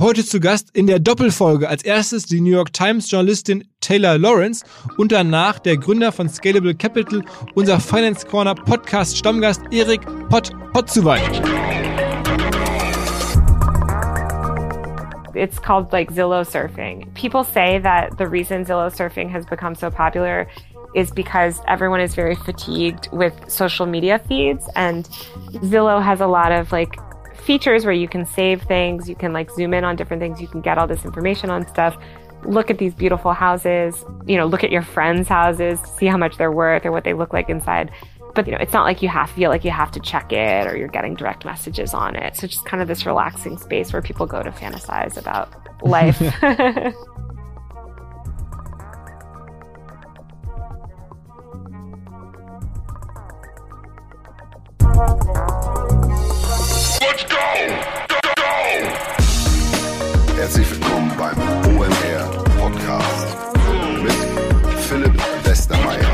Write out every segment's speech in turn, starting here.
Heute zu Gast in der Doppelfolge als erstes die New York Times Journalistin Taylor Lawrence und danach der Gründer von Scalable Capital, unser Finance Corner Podcast Stammgast Erik Pott Potzuweit. It's called like Zillow surfing. People say that the reason Zillow surfing has become so popular is because everyone is very fatigued with social media feeds and Zillow has a lot of like features where you can save things, you can like zoom in on different things, you can get all this information on stuff. Look at these beautiful houses, you know, look at your friends' houses, see how much they're worth or what they look like inside. But you know, it's not like you have feel like you have to check it or you're getting direct messages on it. So just kind of this relaxing space where people go to fantasize about life. Herzlich willkommen beim OMR Podcast mit Philipp Westermeier.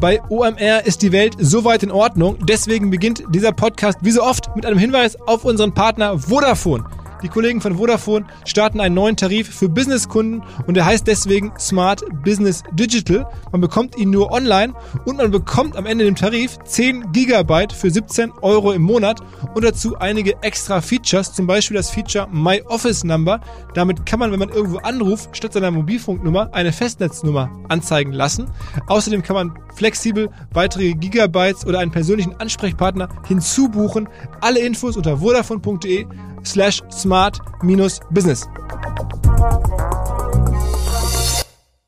Bei OMR ist die Welt soweit in Ordnung. Deswegen beginnt dieser Podcast wie so oft mit einem Hinweis auf unseren Partner Vodafone. Die Kollegen von Vodafone starten einen neuen Tarif für Businesskunden und der heißt deswegen Smart Business Digital. Man bekommt ihn nur online und man bekommt am Ende dem Tarif 10 Gigabyte für 17 Euro im Monat und dazu einige extra Features, zum Beispiel das Feature My Office Number. Damit kann man, wenn man irgendwo anruft, statt seiner Mobilfunknummer eine Festnetznummer anzeigen lassen. Außerdem kann man flexibel weitere Gigabytes oder einen persönlichen Ansprechpartner hinzubuchen. Alle Infos unter vodafone.de slash smart-business.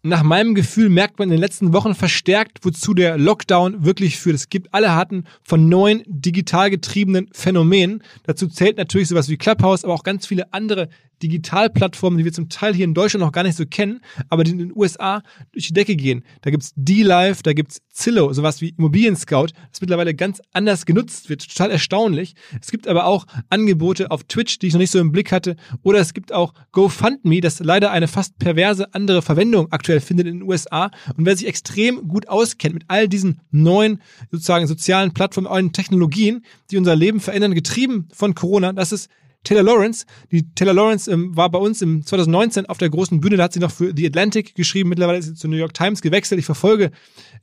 Nach meinem Gefühl merkt man in den letzten Wochen verstärkt, wozu der Lockdown wirklich führt. Es gibt alle Arten von neuen digital getriebenen Phänomenen. Dazu zählt natürlich sowas wie Clubhouse, aber auch ganz viele andere Digitalplattformen, die wir zum Teil hier in Deutschland noch gar nicht so kennen, aber die in den USA durch die Decke gehen. Da gibt's D-Live, da gibt's Zillow, sowas wie Immobilien Scout, das mittlerweile ganz anders genutzt wird. Total erstaunlich. Es gibt aber auch Angebote auf Twitch, die ich noch nicht so im Blick hatte. Oder es gibt auch GoFundMe, das leider eine fast perverse andere Verwendung aktuell findet in den USA. Und wer sich extrem gut auskennt mit all diesen neuen sozusagen sozialen Plattformen, neuen Technologien, die unser Leben verändern, getrieben von Corona, das ist Taylor Lawrence. Die Taylor Lawrence ähm, war bei uns im 2019 auf der großen Bühne, da hat sie noch für The Atlantic geschrieben, mittlerweile ist sie zur New York Times gewechselt. Ich verfolge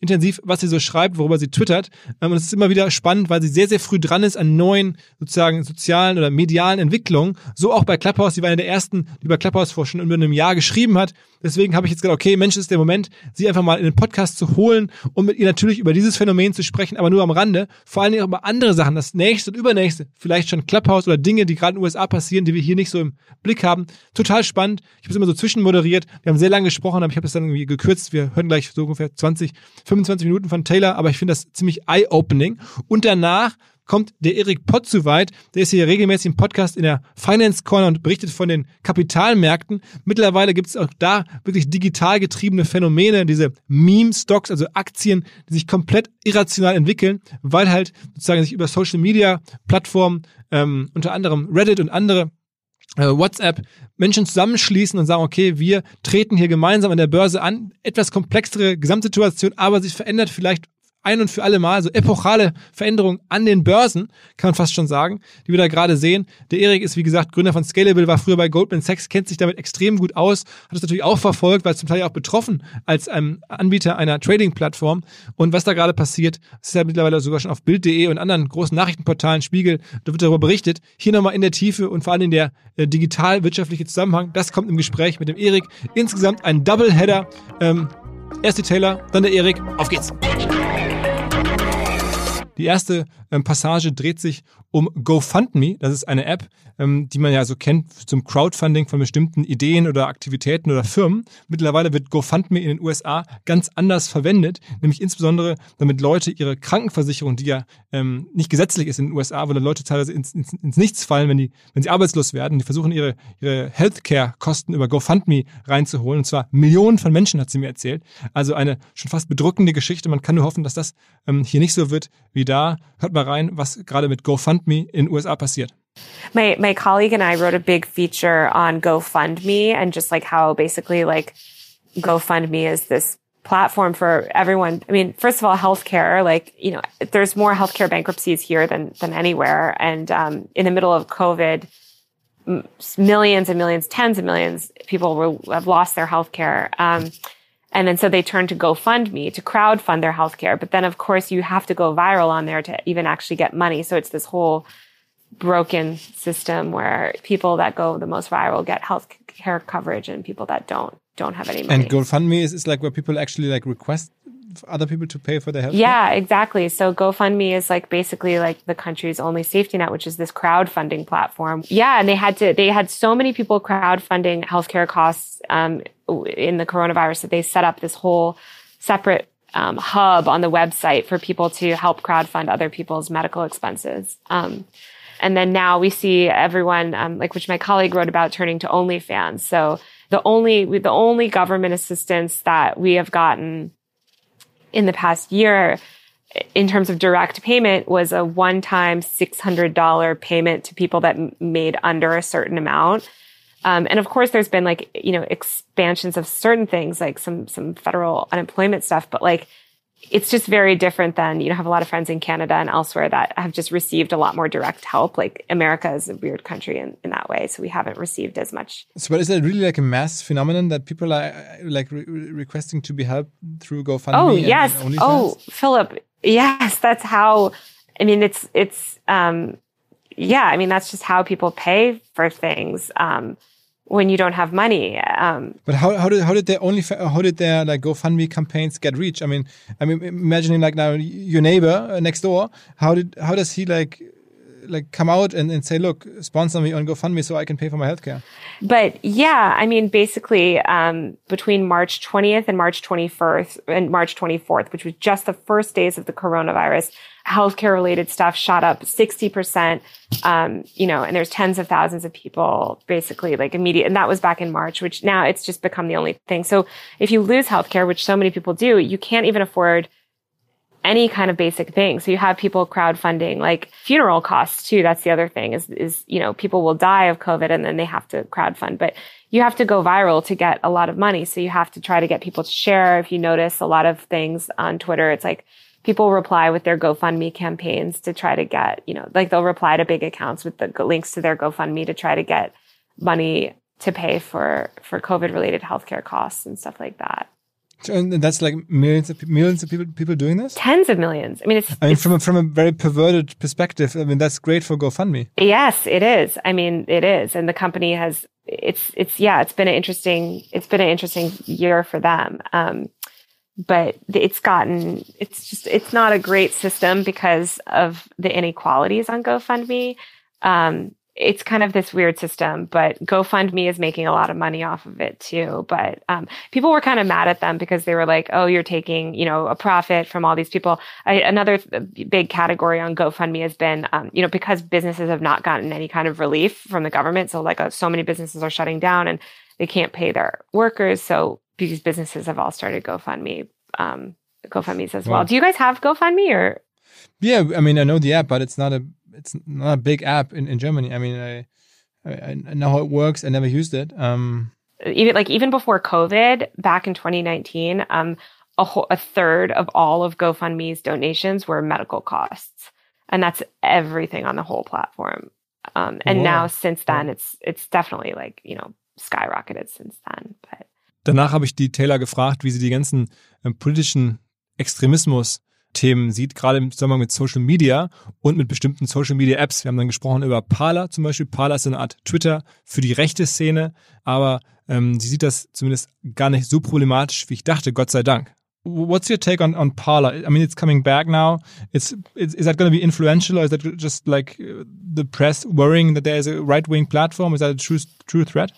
intensiv, was sie so schreibt, worüber sie twittert. Ähm, und es ist immer wieder spannend, weil sie sehr, sehr früh dran ist an neuen sozusagen sozialen oder medialen Entwicklungen. So auch bei Clubhouse, sie war eine der ersten, die bei Clubhouse vor schon über einem Jahr geschrieben hat. Deswegen habe ich jetzt gedacht, okay, Mensch, ist der Moment, sie einfach mal in den Podcast zu holen und mit ihr natürlich über dieses Phänomen zu sprechen, aber nur am Rande. Vor allen Dingen auch über andere Sachen, das nächste und übernächste, vielleicht schon Clubhouse oder Dinge, die gerade in den USA passieren, die wir hier nicht so im Blick haben. Total spannend. Ich habe es immer so zwischenmoderiert. Wir haben sehr lange gesprochen, aber ich habe es dann irgendwie gekürzt. Wir hören gleich so ungefähr 20, 25 Minuten von Taylor, aber ich finde das ziemlich eye-opening. Und danach kommt der Erik Pott zu weit. Der ist hier regelmäßig im Podcast in der Finance Corner und berichtet von den Kapitalmärkten. Mittlerweile gibt es auch da wirklich digital getriebene Phänomene, diese Meme-Stocks, also Aktien, die sich komplett irrational entwickeln, weil halt sozusagen sich über Social Media Plattformen, ähm, unter anderem Reddit und andere äh, WhatsApp Menschen zusammenschließen und sagen, okay, wir treten hier gemeinsam an der Börse an. Etwas komplexere Gesamtsituation, aber sich verändert vielleicht ein und für alle Mal, so epochale Veränderungen an den Börsen, kann man fast schon sagen, die wir da gerade sehen. Der Erik ist, wie gesagt, Gründer von Scalable, war früher bei Goldman Sachs, kennt sich damit extrem gut aus, hat es natürlich auch verfolgt, weil zum Teil auch betroffen als ein Anbieter einer Trading-Plattform. Und was da gerade passiert, ist ja mittlerweile sogar schon auf Bild.de und anderen großen Nachrichtenportalen, Spiegel, da wird darüber berichtet. Hier nochmal in der Tiefe und vor allem in der äh, digital-wirtschaftliche Zusammenhang, das kommt im Gespräch mit dem Erik. Insgesamt ein Doubleheader. Ähm, erst die Taylor, dann der Erik. Auf geht's! Die erste ähm, Passage dreht sich um GoFundMe. Das ist eine App, ähm, die man ja so kennt zum Crowdfunding von bestimmten Ideen oder Aktivitäten oder Firmen. Mittlerweile wird GoFundMe in den USA ganz anders verwendet, nämlich insbesondere damit Leute ihre Krankenversicherung, die ja ähm, nicht gesetzlich ist in den USA, weil Leute teilweise ins, ins, ins Nichts fallen, wenn die, wenn sie arbeitslos werden, die versuchen ihre, ihre Healthcare-Kosten über GoFundMe reinzuholen. Und zwar Millionen von Menschen, hat sie mir erzählt. Also eine schon fast bedrückende Geschichte. Man kann nur hoffen, dass das hier nicht so wird wie da. Hört mal rein, was gerade mit GoFundMe in USA passiert. My my colleague and I wrote a big feature on GoFundMe and just like how basically like GoFundMe is this platform for everyone. I mean, first of all, healthcare, like, you know, there's more healthcare bankruptcies here than, than anywhere. And, um, in the middle of COVID, millions and millions, tens of millions people will have lost their healthcare. Um, and then so they turn to GoFundMe to crowdfund their healthcare. But then of course you have to go viral on there to even actually get money. So it's this whole broken system where people that go the most viral get health care coverage and people that don't don't have any money. And GoFundMe is, is like where people actually like request other people to pay for their health. Yeah, exactly. So GoFundMe is like basically like the country's only safety net, which is this crowdfunding platform. Yeah, and they had to they had so many people crowdfunding healthcare costs um, in the coronavirus that they set up this whole separate um, hub on the website for people to help crowdfund other people's medical expenses. Um, and then now we see everyone, um, like which my colleague wrote about, turning to OnlyFans. So the only the only government assistance that we have gotten in the past year in terms of direct payment was a one-time $600 payment to people that made under a certain amount. Um, and of course, there's been like, you know, expansions of certain things, like some, some federal unemployment stuff, but like, it's just very different than, you know, I have a lot of friends in Canada and elsewhere that have just received a lot more direct help. Like America is a weird country in, in that way. So we haven't received as much. So, but is it really like a mass phenomenon that people are like re requesting to be helped through GoFundMe? Oh, yes. and OnlyFans? oh, Philip. Yes. That's how, I mean, it's, it's, um, yeah, I mean, that's just how people pay for things. Um, when you don't have money. Um, But how how did how did their only how did their like GoFundMe campaigns get reach? I mean, I mean, imagining like now your neighbor uh, next door. How did how does he like like come out and, and say, look, sponsor me on GoFundMe so I can pay for my healthcare? but yeah, I mean, basically, um, between March 20th and March 21st and March 24th, which was just the first days of the coronavirus, healthcare related stuff shot up 60%. Um, you know, and there's tens of thousands of people basically like immediate, and that was back in March, which now it's just become the only thing. So if you lose healthcare, which so many people do, you can't even afford any kind of basic thing. So you have people crowdfunding like funeral costs too. That's the other thing is, is, you know, people will die of COVID and then they have to crowdfund, but you have to go viral to get a lot of money. So you have to try to get people to share. If you notice a lot of things on Twitter, it's like people reply with their GoFundMe campaigns to try to get, you know, like they'll reply to big accounts with the links to their GoFundMe to try to get money to pay for, for COVID related healthcare costs and stuff like that. And that's like millions of millions of people people doing this. Tens of millions. I mean, it's, I mean, it's from a, from a very perverted perspective, I mean that's great for GoFundMe. Yes, it is. I mean, it is. And the company has, it's, it's, yeah, it's been an interesting, it's been an interesting year for them. Um, but it's gotten, it's just, it's not a great system because of the inequalities on GoFundMe. Um, it's kind of this weird system, but GoFundMe is making a lot of money off of it too. But um, people were kind of mad at them because they were like, "Oh, you're taking, you know, a profit from all these people." I, another th- big category on GoFundMe has been, um, you know, because businesses have not gotten any kind of relief from the government. So, like, uh, so many businesses are shutting down and they can't pay their workers. So these businesses have all started GoFundMe, um, GoFundmes as well. Wow. Do you guys have GoFundMe or? Yeah, I mean I know the app, but it's not a it's not a big app in, in Germany. I mean I, I I know how it works. I never used it. Um, even like even before COVID, back in 2019, um, a whole, a third of all of GoFundMe's donations were medical costs, and that's everything on the whole platform. Um, and Wow. now since then, it's it's definitely like you know skyrocketed since then. But Danach habe ich die Taylor gefragt, wie sie die ganzen ähm, politischen Extremismus-Themen sieht, gerade im Zusammenhang mit Social Media und mit bestimmten Social Media Apps. Wir haben dann gesprochen über Parler zum Beispiel. Parler ist eine Art Twitter für die rechte Szene, aber ähm, sie sieht das zumindest gar nicht so problematisch, wie ich dachte, Gott sei Dank. What's your take on, on Parler? I mean, it's coming back now. It's, it's is that going to be influential, or is that just like uh, the press worrying that there is a right wing platform? Is that a true true threat?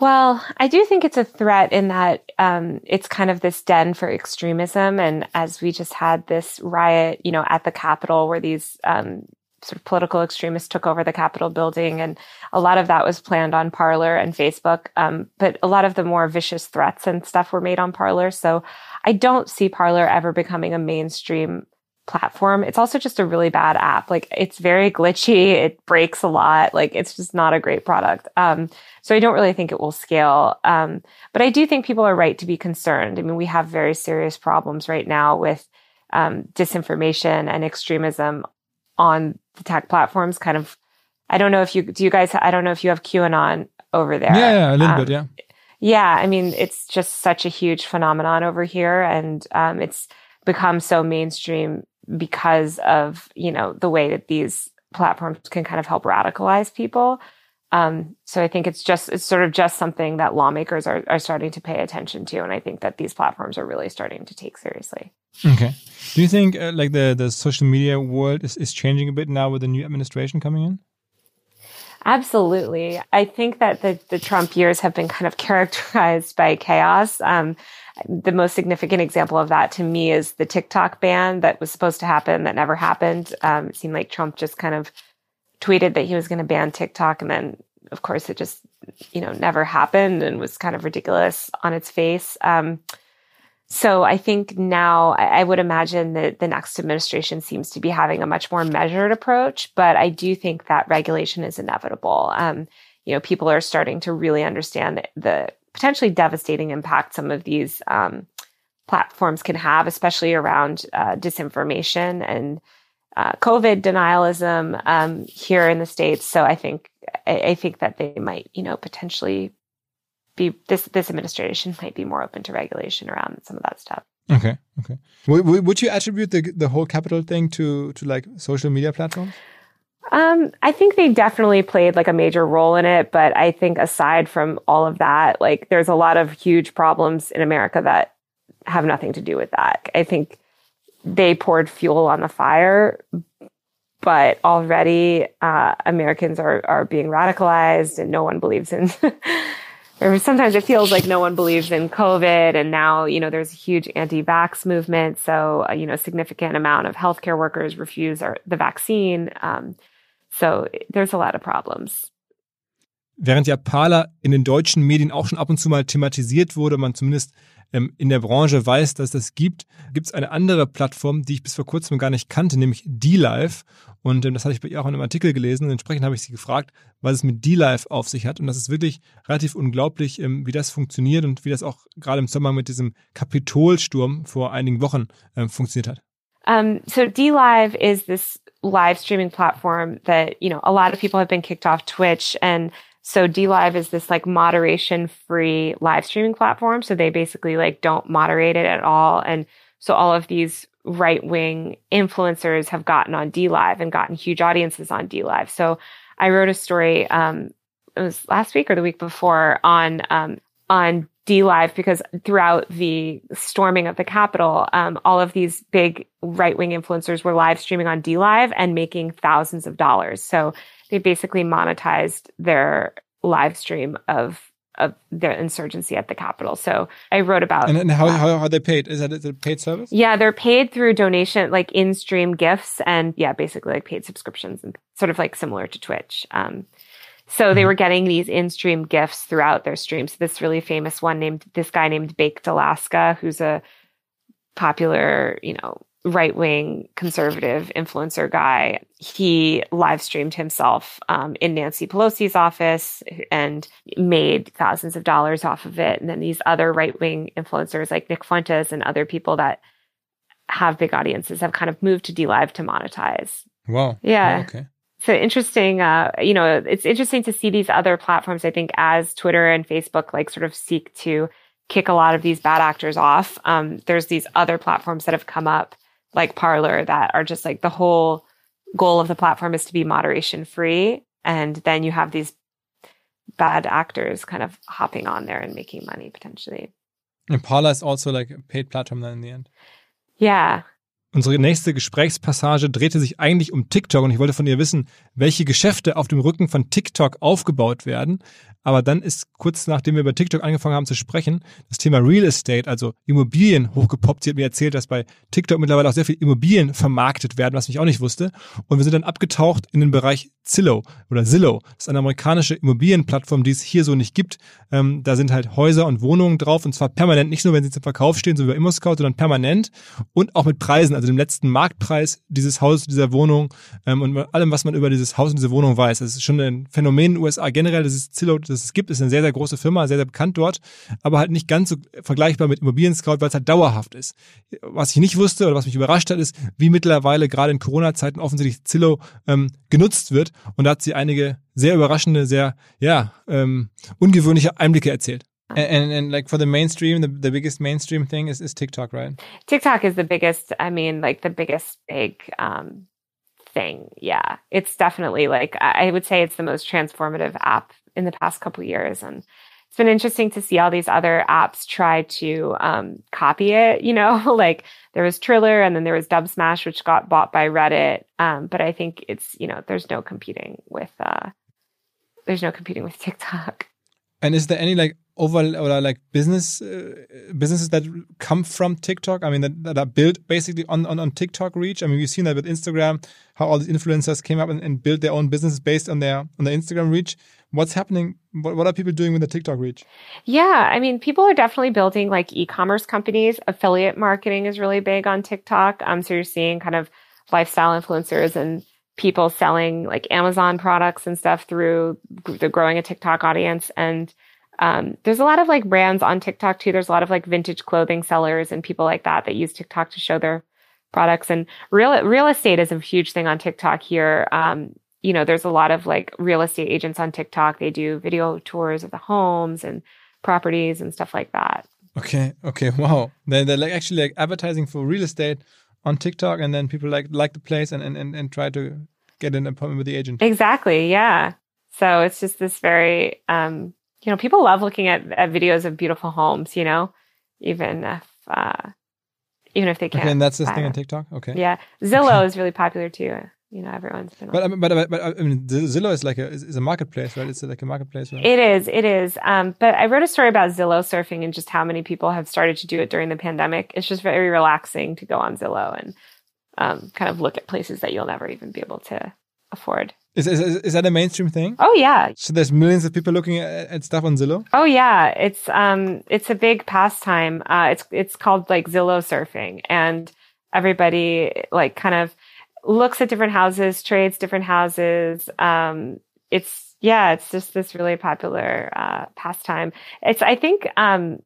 Well, I do think it's a threat in that um, it's kind of this den for extremism. And as we just had this riot, you know, at the Capitol where these um, sort of political extremists took over the Capitol building, and a lot of that was planned on Parler and Facebook. Um, but a lot of the more vicious threats and stuff were made on Parler. So I don't see Parler ever becoming a mainstream platform. It's also just a really bad app. Like it's very glitchy. It breaks a lot. Like it's just not a great product. Um, so I don't really think it will scale. Um, but I do think people are right to be concerned. I mean, we have very serious problems right now with um, disinformation and extremism on the tech platforms. Kind of, I don't know if you do. You guys, I don't know if you have QAnon over there. Yeah, yeah a little um, bit. Yeah. Yeah, I mean, it's just such a huge phenomenon over here, and um, it's become so mainstream because of you know the way that these platforms can kind of help radicalize people. Um, so I think it's just it's sort of just something that lawmakers are are starting to pay attention to, and I think that these platforms are really starting to take seriously. Okay. Do you think uh, like the the social media world is is changing a bit now with the new administration coming in? Absolutely. I think that the, the Trump years have been kind of characterized by chaos. Um, the most significant example of that to me is the TikTok ban that was supposed to happen that never happened. Um, it seemed like Trump just kind of tweeted that he was going to ban TikTok, and then of course it just you know never happened and was kind of ridiculous on its face. Um, so I think now I, I would imagine that the next administration seems to be having a much more measured approach, but I do think that regulation is inevitable. Um, you know, people are starting to really understand the potentially devastating impact some of these um, platforms can have, especially around uh, disinformation and uh, COVID denialism um, here in the states. So I think I, I, think that they might, you know, potentially be this this administration might be more open to regulation around some of that stuff. Okay, okay. W- would you attribute the the whole capital thing to to like social media platforms? Um, I think they definitely played like a major role in it, but I think aside from all of that, like there's a lot of huge problems in America that have nothing to do with that. I think they poured fuel on the fire, but already uh, Americans are are being radicalized, and no one believes in. or sometimes it feels like no one believes in COVID, and now you know there's a huge anti-vax movement. So uh, you know, a significant amount of healthcare workers refuse our, the vaccine. Um, so there's a lot of problems. Während ja Parler in den deutschen Medien auch schon ab und zu mal thematisiert wurde, man zumindest ähm, in der Branche weiß, dass das gibt, gibt es eine andere Plattform, die ich bis vor kurzem gar nicht kannte, nämlich D-Live. Und ähm, das hatte ich bei ihr auch in einem Artikel gelesen und entsprechend habe ich sie gefragt, was es mit D-Live auf sich hat. Und das ist wirklich relativ unglaublich, ähm, wie das funktioniert und wie das auch gerade im Zusammenhang mit diesem Kapitolsturm vor einigen Wochen ähm, funktioniert hat. Um, so D-Live is this live streaming platform that, you know, a lot of people have been kicked off Twitch and So DLive is this like moderation free live streaming platform. So they basically like don't moderate it at all. And so all of these right wing influencers have gotten on DLive and gotten huge audiences on DLive. So I wrote a story, um, it was last week or the week before on, um, on DLive because throughout the storming of the Capitol, um, all of these big right wing influencers were live streaming on D Live and making thousands of dollars. So they basically monetized their live stream of of their insurgency at the Capitol. So I wrote about and, and how, how are they paid? Is that a paid service? Yeah, they're paid through donation, like in stream gifts, and yeah, basically like paid subscriptions, and sort of like similar to Twitch. Um, so they mm-hmm. were getting these in stream gifts throughout their streams. This really famous one named this guy named Baked Alaska, who's a popular, you know, right wing conservative influencer guy. He live streamed himself um, in Nancy Pelosi's office and made thousands of dollars off of it. And then these other right wing influencers like Nick Fuentes and other people that have big audiences have kind of moved to DLive to monetize. Wow. Yeah. Oh, okay. So interesting, uh, you know, it's interesting to see these other platforms, I think, as Twitter and Facebook like sort of seek to kick a lot of these bad actors off. Um, there's these other platforms that have come up like Parler that are just like the whole goal of the platform is to be moderation free. And then you have these bad actors kind of hopping on there and making money potentially. And Parler is also like a paid platform then in the end. Yeah. Unsere nächste Gesprächspassage drehte sich eigentlich um TikTok und ich wollte von ihr wissen, welche Geschäfte auf dem Rücken von TikTok aufgebaut werden. Aber dann ist kurz nachdem wir über TikTok angefangen haben zu sprechen, das Thema Real Estate, also Immobilien, hochgepoppt. Sie hat mir erzählt, dass bei TikTok mittlerweile auch sehr viele Immobilien vermarktet werden, was ich auch nicht wusste. Und wir sind dann abgetaucht in den Bereich Zillow oder Zillow. Das ist eine amerikanische Immobilienplattform, die es hier so nicht gibt. Ähm, da sind halt Häuser und Wohnungen drauf und zwar permanent, nicht nur wenn sie zum Verkauf stehen, so wie bei ImmoScout, sondern permanent und auch mit Preisen, also dem letzten Marktpreis dieses Hauses, dieser Wohnung ähm, und allem, was man über dieses Haus und diese Wohnung weiß. Das ist schon ein Phänomen in den USA generell, dass es Zillow, dass es gibt, ist eine sehr, sehr große Firma, sehr, sehr bekannt dort, aber halt nicht ganz so vergleichbar mit Immobilien Scout, weil es halt dauerhaft ist. Was ich nicht wusste oder was mich überrascht hat, ist, wie mittlerweile gerade in Corona-Zeiten offensichtlich Zillow ähm, genutzt wird. Und da hat sie einige sehr überraschende, sehr, ja, ähm, ungewöhnliche Einblicke erzählt. And, and, and, like for the mainstream, the, the biggest mainstream thing is, is TikTok, right? TikTok is the biggest, I mean, like the biggest big um, thing. Yeah. It's definitely like, I would say it's the most transformative app in the past couple years. And it's been interesting to see all these other apps try to um, copy it. You know, like there was Triller and then there was Dubsmash, which got bought by Reddit. Um, but I think it's you know there's no competing with uh, there's no competing with TikTok. And is there any like over or like business uh, businesses that come from TikTok? I mean, that, that are built basically on, on on TikTok reach. I mean, we've seen that with Instagram, how all these influencers came up and, and built their own businesses based on their on their Instagram reach. What's happening? What, what are people doing with the TikTok reach? Yeah, I mean, people are definitely building like e-commerce companies. Affiliate marketing is really big on TikTok. Um, so you're seeing kind of lifestyle influencers and people selling like Amazon products and stuff through the growing a TikTok audience. And um, there's a lot of like brands on TikTok too. There's a lot of like vintage clothing sellers and people like that that use TikTok to show their products. And real real estate is a huge thing on TikTok here. Um, you know, there's a lot of like real estate agents on TikTok. They do video tours of the homes and properties and stuff like that. Okay. Okay. Wow. They're, they're like actually like advertising for real estate on TikTok, and then people like like the place and and and try to get an appointment with the agent. Exactly. Yeah. So it's just this very, um, you know, people love looking at, at videos of beautiful homes. You know, even if uh, even if they can't. Okay, and that's this thing on TikTok. Okay. Yeah, Zillow is really popular too you know everyone's been. But, but but but I mean, Zillow is like a is a marketplace, right? It's like a marketplace. Right? It is. It is. Um, but I wrote a story about Zillow surfing and just how many people have started to do it during the pandemic. It's just very relaxing to go on Zillow and um, kind of look at places that you'll never even be able to afford. Is, is, is that a mainstream thing? Oh yeah. So there's millions of people looking at, at stuff on Zillow. Oh yeah, it's um it's a big pastime. Uh, it's it's called like Zillow surfing, and everybody like kind of looks at different houses, trades different houses. Um, it's yeah, it's just this really popular uh, pastime. It's I think um,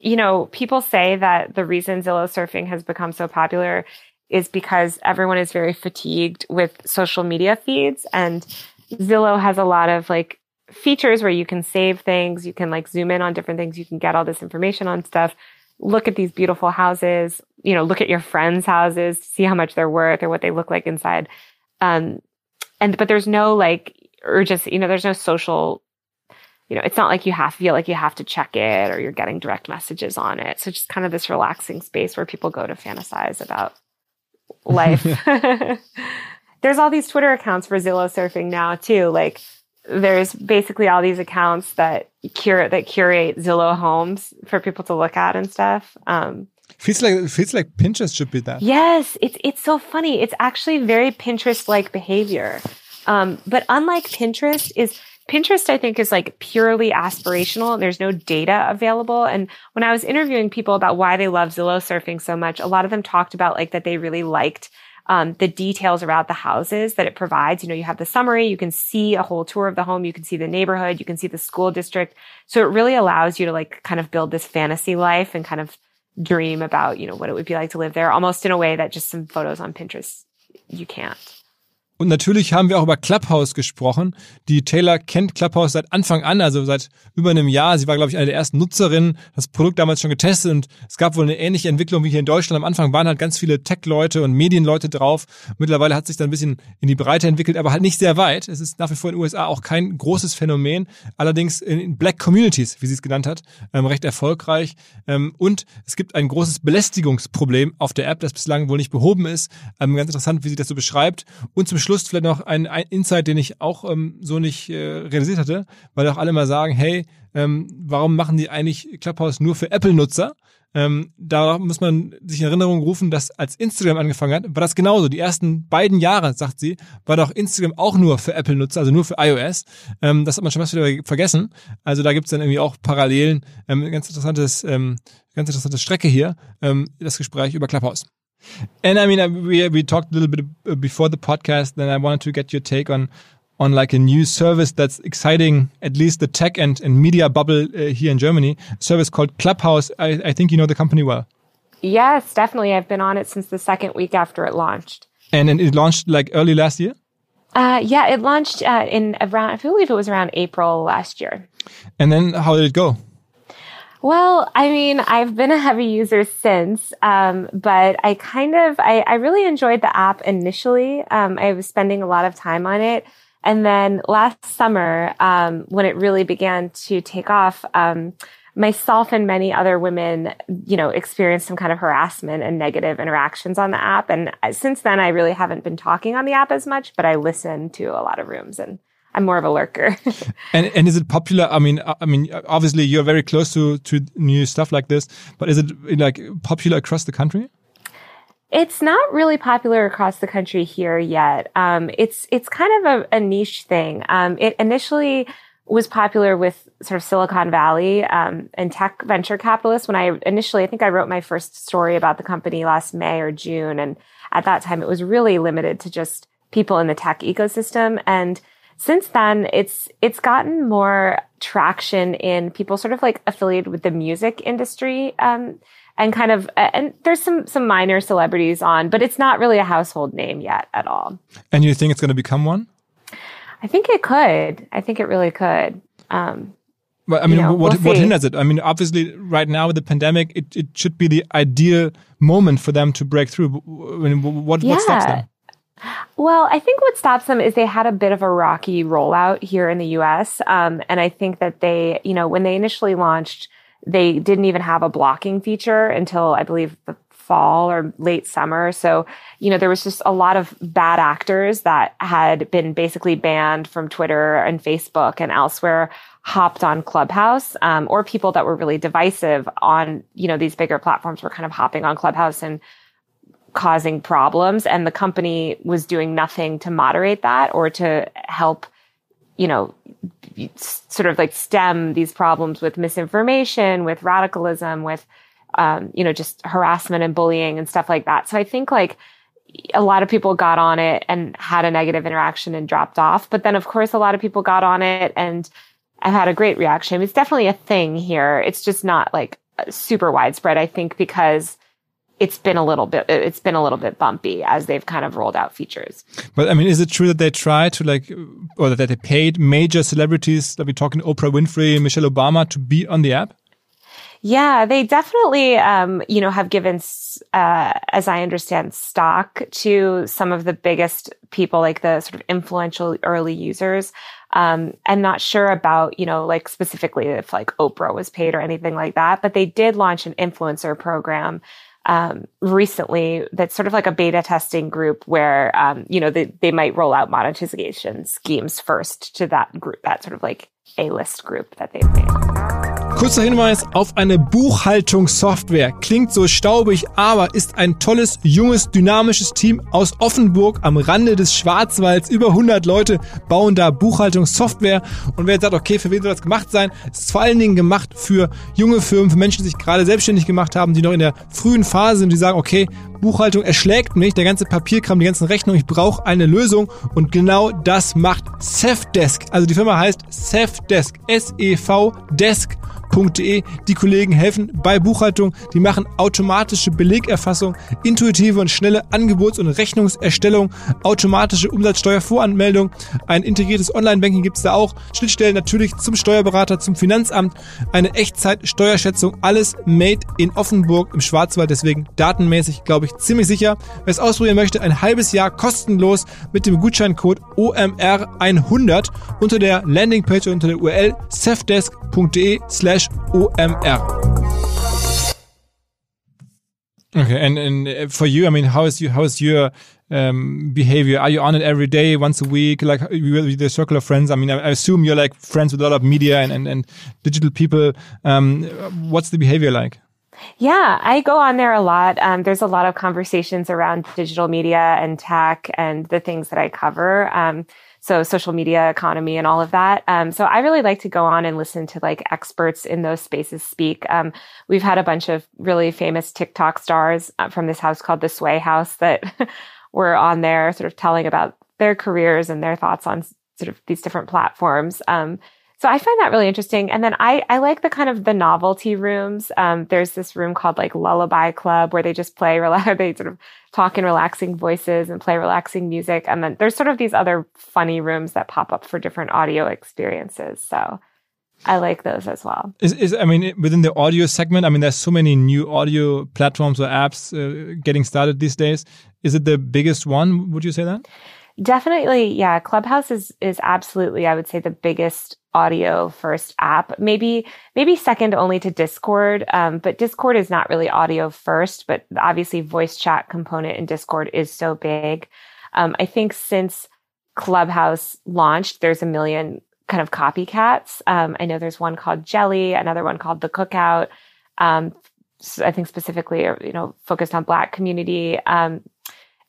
you know people say that the reason Zillow surfing has become so popular is because everyone is very fatigued with social media feeds, and Zillow has a lot of like features where you can save things, you can like zoom in on different things, you can get all this information on stuff. Look at these beautiful houses, you know, look at your friends' houses see how much they're worth or what they look like inside. Um, and, but there's no like urgency, you know, there's no social, you know, it's not like you have to feel like you have to check it or you're getting direct messages on it. So just kind of this relaxing space where people go to fantasize about life. there's all these Twitter accounts for Zillow surfing now too. Like there's basically all these accounts that curate that curate Zillow homes for people to look at and stuff. Um, feels like feels like Pinterest should be that. Yes, it's it's so funny. It's actually very Pinterest like behavior. Um, but unlike Pinterest, is Pinterest I think is like purely aspirational. There's no data available. And when I was interviewing people about why they love Zillow surfing so much, a lot of them talked about like that they really liked um, the details around the houses that it provides. You know, you have the summary, you can see a whole tour of the home, you can see the neighborhood, you can see the school district. So it really allows you to like kind of build this fantasy life and kind of dream about, you know, what it would be like to live there, almost in a way that just some photos on Pinterest you can't. Und natürlich haben wir auch über Clubhouse gesprochen. Die Taylor kennt Clubhouse seit Anfang an, also seit über einem Jahr. Sie war, glaube ich, eine der ersten Nutzerinnen, das Produkt damals schon getestet und es gab wohl eine ähnliche Entwicklung wie hier in Deutschland. Am Anfang waren halt ganz viele Tech-Leute und Medienleute drauf. Mittlerweile hat sich dann ein bisschen in die Breite entwickelt, aber halt nicht sehr weit. Es ist nach wie vor in den USA auch kein großes Phänomen. Allerdings in Black Communities, wie sie es genannt hat, ähm, recht erfolgreich. Ähm, und es gibt ein großes Belästigungsproblem auf der App, das bislang wohl nicht behoben ist. Ähm, ganz interessant, wie sie das so beschreibt. Und zum Schluss vielleicht noch ein, ein Insight, den ich auch ähm, so nicht äh, realisiert hatte, weil auch alle mal sagen, hey, ähm, warum machen die eigentlich Clubhouse nur für Apple-Nutzer? Ähm, da muss man sich in Erinnerung rufen, dass als Instagram angefangen hat, war das genauso. Die ersten beiden Jahre, sagt sie, war doch Instagram auch nur für Apple-Nutzer, also nur für iOS. Ähm, das hat man schon fast wieder vergessen. Also da gibt's dann irgendwie auch Parallelen. Ähm, ganz interessantes, ähm, ganz interessante Strecke hier, ähm, das Gespräch über Clubhouse. And I mean, we, we talked a little bit before the podcast, then I wanted to get your take on on like a new service that's exciting at least the tech and, and media bubble uh, here in Germany, a service called Clubhouse. I, I think you know the company well. Yes, definitely. I've been on it since the second week after it launched. And, and it launched like early last year? Uh, yeah, it launched uh, in around, I believe it was around April last year. And then how did it go? Well, I mean, I've been a heavy user since, um, but I kind of, I, I, really enjoyed the app initially. Um, I was spending a lot of time on it. And then last summer, um, when it really began to take off, um, myself and many other women, you know, experienced some kind of harassment and negative interactions on the app. And since then, I really haven't been talking on the app as much, but I listen to a lot of rooms and I'm more of a lurker. and and is it popular? I mean, I mean, obviously you're very close to to new stuff like this, but is it like popular across the country? It's not really popular across the country here yet. Um, it's it's kind of a, a niche thing. Um, it initially was popular with sort of Silicon Valley um, and tech venture capitalists. When I initially, I think I wrote my first story about the company last May or June, and at that time it was really limited to just people in the tech ecosystem. And since then, it's it's gotten more traction in people sort of like affiliated with the music industry. Um, and kind of and there's some some minor celebrities on, but it's not really a household name yet at all. And you think it's going to become one? I think it could. I think it really could. Um, but I mean, you know, what we'll what hinders it? I mean, obviously, right now with the pandemic, it, it should be the ideal moment for them to break through. I mean, what, yeah. what stops them? Well, I think what stops them is they had a bit of a rocky rollout here in the US. Um, and I think that they, you know, when they initially launched, they didn't even have a blocking feature until I believe the fall or late summer. So, you know, there was just a lot of bad actors that had been basically banned from Twitter and Facebook and elsewhere hopped on Clubhouse, um, or people that were really divisive on, you know, these bigger platforms were kind of hopping on Clubhouse and causing problems. And the company was doing nothing to moderate that or to help, you know, sort of like stem these problems with misinformation, with radicalism, with, um, you know, just harassment and bullying and stuff like that. So I think like a lot of people got on it and had a negative interaction and dropped off. But then, of course, a lot of people got on it and have had a great reaction. It's definitely a thing here. It's just not like super widespread, I think, because it's been a little bit it's been a little bit bumpy as they've kind of rolled out features. But I mean, is it true that they try to like, or that they paid major celebrities, that we're talking Oprah Winfrey, Michelle Obama, to be on the app? Yeah, they definitely, um, you know, have given, uh, as I understand, stock to some of the biggest people, like the sort of influential early users. Um, I'm not sure about, you know, like specifically if like Oprah was paid or anything like that, but they did launch an influencer program um, recently that's sort of like a beta testing group where um, you know they, they might roll out monetization schemes first to that group that sort of like a list group that they've made Kurzer Hinweis auf eine Buchhaltungssoftware. Klingt so staubig, aber ist ein tolles, junges, dynamisches Team aus Offenburg am Rande des Schwarzwalds. Über 100 Leute bauen da Buchhaltungssoftware. Und wer jetzt sagt, okay, für wen soll das gemacht sein? Es ist vor allen Dingen gemacht für junge Firmen, für Menschen, die sich gerade selbstständig gemacht haben, die noch in der frühen Phase sind, die sagen, okay, Buchhaltung erschlägt mich, der ganze Papierkram, die ganzen Rechnungen, ich brauche eine Lösung. Und genau das macht Safdesk. Also die Firma heißt Safdesk, S-E-V Desk buchhaltung.de. Die Kollegen helfen bei Buchhaltung, die machen automatische Belegerfassung, intuitive und schnelle Angebots- und Rechnungserstellung, automatische Umsatzsteuervoranmeldung, ein integriertes Online-Banking gibt's da auch, Schnittstellen natürlich zum Steuerberater, zum Finanzamt, eine Echtzeit-Steuerschätzung, alles made in Offenburg im Schwarzwald, deswegen datenmäßig, glaube ich, ziemlich sicher. Wer es ausprobieren möchte, ein halbes Jahr kostenlos mit dem Gutscheincode OMR100 unter der Landingpage unter der URL safdesk.de slash OMR. Okay, and and uh, for you, I mean, how is you how is your um, behavior? Are you on it every day, once a week, like the circle of friends? I mean, I, assume you're like friends with a lot of media and and, and digital people. Um, what's the behavior like? Yeah, I go on there a lot. Um, there's a lot of conversations around digital media and tech and the things that I cover. Um, so social media economy and all of that. Um, so I really like to go on and listen to like experts in those spaces speak. Um, we've had a bunch of really famous TikTok stars uh, from this house called the Sway House that were on there, sort of telling about their careers and their thoughts on sort of these different platforms. Um, so I find that really interesting. And then I, I like the kind of the novelty rooms. Um, there's this room called like Lullaby Club where they just play, they sort of talk in relaxing voices and play relaxing music. And then there's sort of these other funny rooms that pop up for different audio experiences. So I like those as well. Is, is I mean, within the audio segment, I mean, there's so many new audio platforms or apps uh, getting started these days. Is it the biggest one? Would you say that? Definitely, yeah. Clubhouse is is absolutely, I would say, the biggest audio first app. Maybe maybe second only to Discord, um, but Discord is not really audio first. But obviously, voice chat component in Discord is so big. Um, I think since Clubhouse launched, there's a million kind of copycats. Um, I know there's one called Jelly, another one called The Cookout. Um, I think specifically, you know, focused on Black community. Um,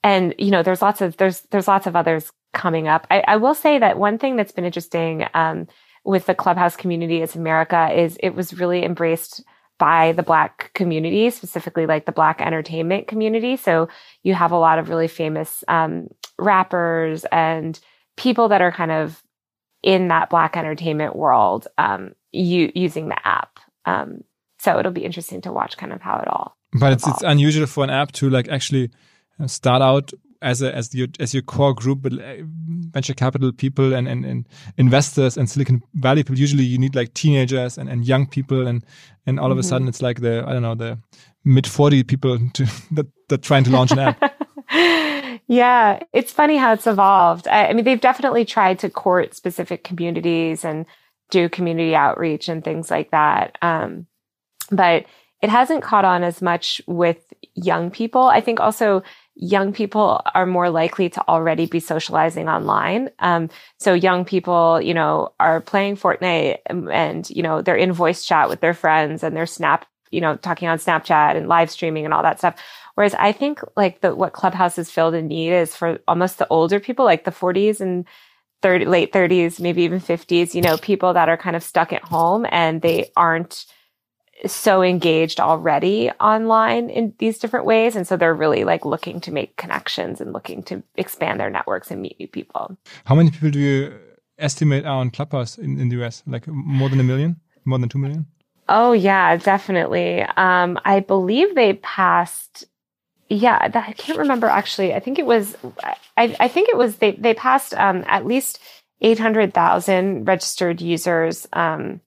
and you know there's lots of there's there's lots of others coming up. I, I will say that one thing that's been interesting um, with the clubhouse community as america is it was really embraced by the black community specifically like the black entertainment community. So you have a lot of really famous um, rappers and people that are kind of in that black entertainment world um, you, using the app. Um, so it'll be interesting to watch kind of how it all but it's, it's unusual for an app to like actually start out as a as your as your core group with uh, venture capital people and, and, and investors and Silicon Valley people. Usually, you need like teenagers and, and young people, and and all mm -hmm. of a mm-hmm. sudden, it's like the I don't know the mid forty people to, that that trying to launch an app. yeah, it's funny how it's evolved. I, I mean, they've definitely tried to court specific communities and do community outreach and things like that. Um, but it hasn't caught on as much with young people. I think also young people are more likely to already be socializing online. Um, so young people, you know, are playing Fortnite and, and, you know, they're in voice chat with their friends and they're snap, you know, talking on Snapchat and live streaming and all that stuff. Whereas I think like the, what Clubhouse has filled in need is for almost the older people, like the 40s and 30, late 30s, maybe even 50s, you know, people that are kind of stuck at home and they aren't, so engaged already online in these different ways. And so they're really like looking to make connections and looking to expand their networks and meet new people. How many people do you estimate are on Clubhouse in, in the US? Like more than a million? More than two million? Oh, yeah, definitely. Um, I believe they passed. Yeah, that, I can't remember actually. I think it was, I, I think it was, they, they passed um, at least 800,000 registered users um,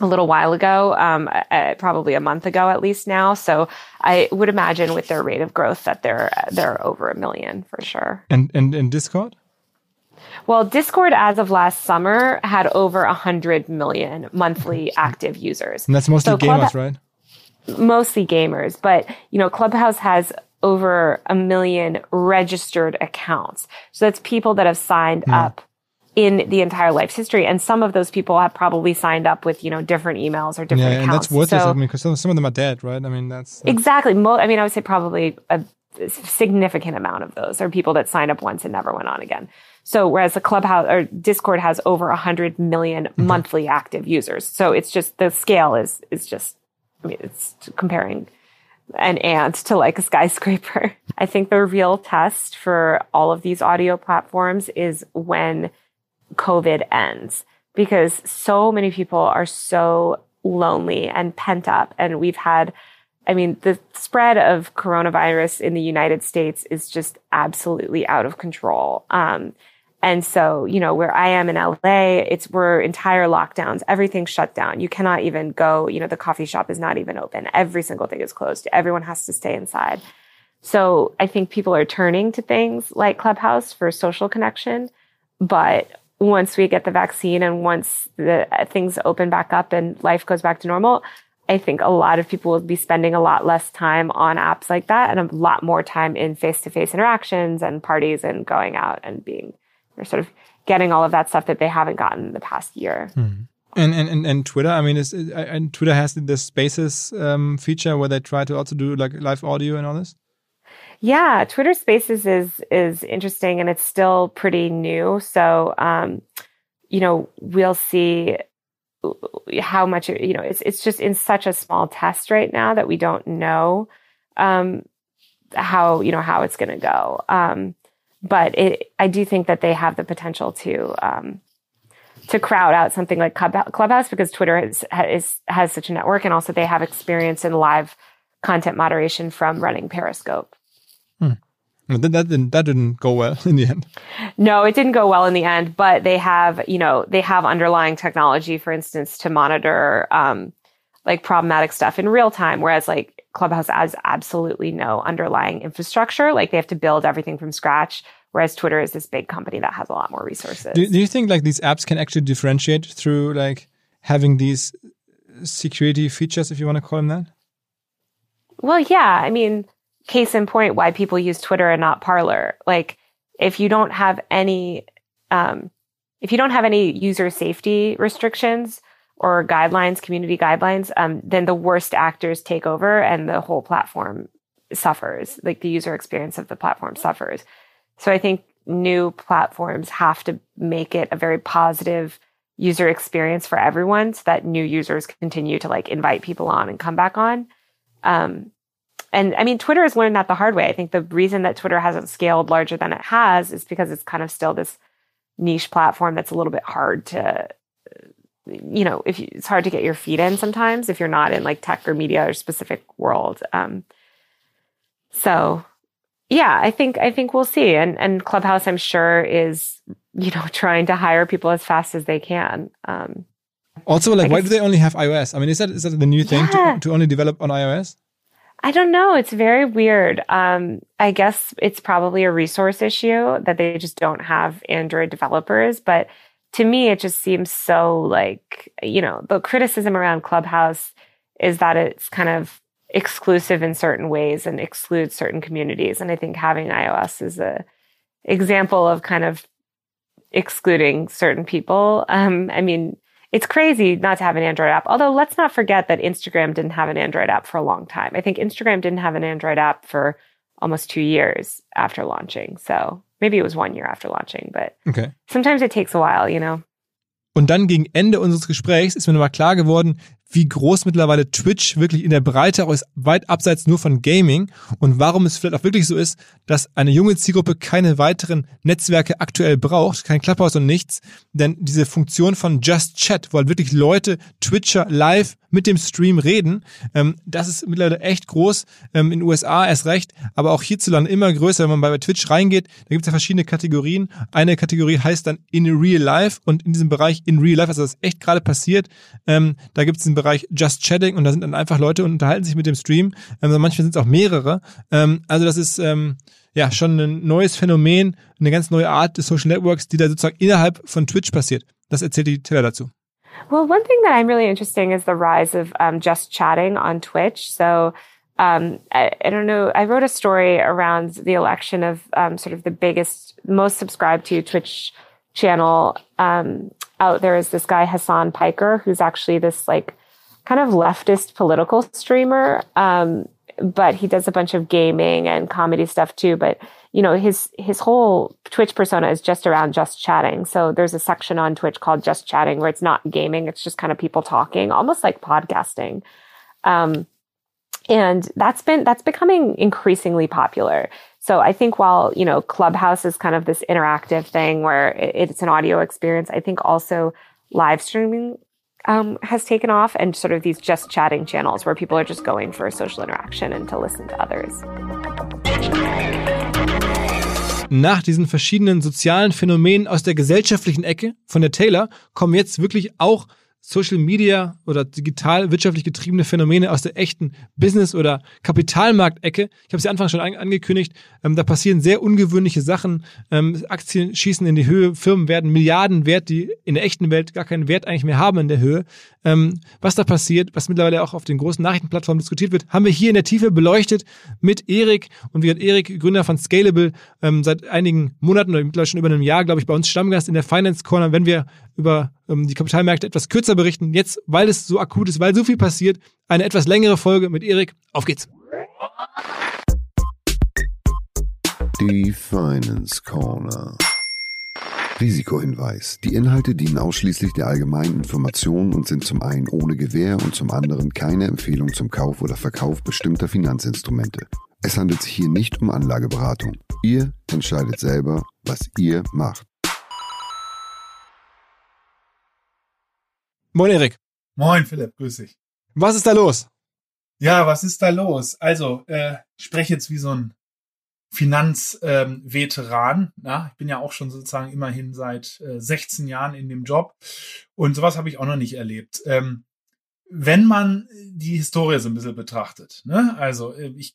a little while ago, um, uh, probably a month ago at least now. So I would imagine with their rate of growth that they're they're over a million for sure. And and and Discord. Well, Discord as of last summer had over a hundred million monthly active users. And that's mostly so gamers, Club- right? Mostly gamers, but you know, Clubhouse has over a million registered accounts. So that's people that have signed yeah. up in the entire life's history. And some of those people have probably signed up with, you know, different emails or different yeah, accounts. and that's worthless. So, I mean, because some, some of them are dead, right? I mean, that's, that's... exactly. Mo- I mean, I would say probably a significant amount of those are people that signed up once and never went on again. So whereas the Clubhouse or Discord has over a hundred million mm-hmm. monthly active users. So it's just the scale is is just I mean it's comparing an ant to like a skyscraper. I think the real test for all of these audio platforms is when COVID ends because so many people are so lonely and pent up. And we've had, I mean, the spread of coronavirus in the United States is just absolutely out of control. Um, and so, you know, where I am in LA, it's we're entire lockdowns. Everything's shut down. You cannot even go, you know, the coffee shop is not even open. Every single thing is closed. Everyone has to stay inside. So I think people are turning to things like Clubhouse for social connection. But once we get the vaccine and once the things open back up and life goes back to normal, I think a lot of people will be spending a lot less time on apps like that and a lot more time in face to face interactions and parties and going out and being or sort of getting all of that stuff that they haven't gotten in the past year. Mm. And and and, Twitter, I mean, is and Twitter has the Spaces um, feature where they try to also do like live audio and all this. Yeah, Twitter Spaces is is interesting and it's still pretty new. So, um, you know, we'll see how much you know. It's it's just in such a small test right now that we don't know um, how you know how it's going to go. Um, but it, I do think that they have the potential to um, to crowd out something like Clubhouse because Twitter is, is, has such a network, and also they have experience in live content moderation from running Periscope. Hmm. That, that didn't that didn't go well in the end. No, it didn't go well in the end. But they have, you know, they have underlying technology, for instance, to monitor um, like problematic stuff in real time. Whereas like Clubhouse has absolutely no underlying infrastructure. Like they have to build everything from scratch. Whereas Twitter is this big company that has a lot more resources. Do, do you think like these apps can actually differentiate through like having these security features, if you want to call them that? Well, yeah. I mean, case in point, why people use Twitter and not Parler. Like, if you don't have any, um, if you don't have any user safety restrictions or guidelines, community guidelines, um, then the worst actors take over and the whole platform suffers. Like the user experience of the platform suffers. So I think new platforms have to make it a very positive user experience for everyone so that new users continue to like invite people on and come back on. Um, and I mean, Twitter has learned that the hard way. I think the reason that Twitter hasn't scaled larger than it has is because it's kind of still this niche platform that's a little bit hard to, you know, if you, it's hard to get your feet in sometimes if you're not in like tech or media or specific world. Um, so yeah, I think I think we'll see. And and Clubhouse, I'm sure, is you know trying to hire people as fast as they can. Um, also, like, why do they only have iOS? I mean, is that is that the new thing yeah. to, to only develop on iOS? I don't know. It's very weird. Um, I guess it's probably a resource issue that they just don't have Android developers. But to me, it just seems so like, you know, the criticism around Clubhouse is that it's kind of exclusive in certain ways and excludes certain communities. And I think having iOS is a example of kind of excluding certain people. Um, I mean, it's crazy not to have an Android app. Although let's not forget that Instagram didn't have an Android app for a long time. I think Instagram didn't have an Android app for almost two years after launching. So maybe it was one year after launching, but okay. sometimes it takes a while, you know. Und dann gegen Ende unseres Gesprächs ist mir nochmal klar geworden, wie groß mittlerweile Twitch wirklich in der Breite auch ist, weit abseits nur von Gaming. Und warum es vielleicht auch wirklich so ist, dass eine junge Zielgruppe keine weiteren Netzwerke aktuell braucht, kein Clubhouse und nichts, denn diese Funktion von Just Chat, wo halt wirklich Leute, Twitcher live mit dem Stream reden, ähm, das ist mittlerweile echt groß, ähm, in den USA erst recht, aber auch hierzulande immer größer, wenn man bei Twitch reingeht, da gibt es ja verschiedene Kategorien. Eine Kategorie heißt dann in real life und in diesem Bereich in real life, also das echt gerade passiert, ähm, da gibt es den Bereich Just Chatting und da sind dann einfach Leute und unterhalten sich mit dem Stream. Ähm, manchmal sind es auch mehrere. Ähm, also das ist ähm, ja schon ein neues Phänomen, eine ganz neue Art des Social Networks, die da sozusagen innerhalb von Twitch passiert. Das erzählt die Teller dazu. Well, one thing that I'm really interesting is the rise of um, just chatting on Twitch. So um, I, I, don't know. I wrote a story around the election of um, sort of the biggest, most subscribed to Twitch channel um, out there is this guy Hassan Piker, who's actually this like kind of leftist political streamer. Um, but he does a bunch of gaming and comedy stuff too. But you know, his his whole Twitch persona is just around just chatting. So there's a section on Twitch called just chatting where it's not gaming, it's just kind of people talking, almost like podcasting. Um, and that's been that's becoming increasingly popular. So I think while you know Clubhouse is kind of this interactive thing where it's an audio experience, I think also live streaming um, has taken off and sort of these just chatting channels where people are just going for social interaction and to listen to others. Nach diesen verschiedenen sozialen Phänomenen aus der gesellschaftlichen Ecke von der Taylor kommen jetzt wirklich auch Social Media oder digital wirtschaftlich getriebene Phänomene aus der echten Business- oder Kapitalmarktecke. Ich habe es ja Anfang schon an angekündigt, ähm, da passieren sehr ungewöhnliche Sachen. Ähm, Aktien schießen in die Höhe, Firmen werden Milliarden wert, die in der echten Welt gar keinen Wert eigentlich mehr haben in der Höhe. Ähm, was da passiert, was mittlerweile auch auf den großen Nachrichtenplattformen diskutiert wird, haben wir hier in der Tiefe beleuchtet mit Erik. Und wie hat Erik, Gründer von Scalable, ähm, seit einigen Monaten oder mittlerweile schon über einem Jahr, glaube ich, bei uns Stammgast in der Finance Corner, wenn wir über ähm, die Kapitalmärkte etwas kürzer berichten. Jetzt, weil es so akut ist, weil so viel passiert, eine etwas längere Folge mit Erik. Auf geht's. Die Finance Corner. Risikohinweis. Die Inhalte dienen ausschließlich der allgemeinen Information und sind zum einen ohne Gewähr und zum anderen keine Empfehlung zum Kauf oder Verkauf bestimmter Finanzinstrumente. Es handelt sich hier nicht um Anlageberatung. Ihr entscheidet selber, was ihr macht. Moin Erik. Moin Philipp, grüß dich. Was ist da los? Ja, was ist da los? Also, äh, ich spreche jetzt wie so ein Finanzveteran. Ähm, ja, ich bin ja auch schon sozusagen immerhin seit äh, 16 Jahren in dem Job und sowas habe ich auch noch nicht erlebt. Ähm, wenn man die Historie so ein bisschen betrachtet, ne? also äh, ich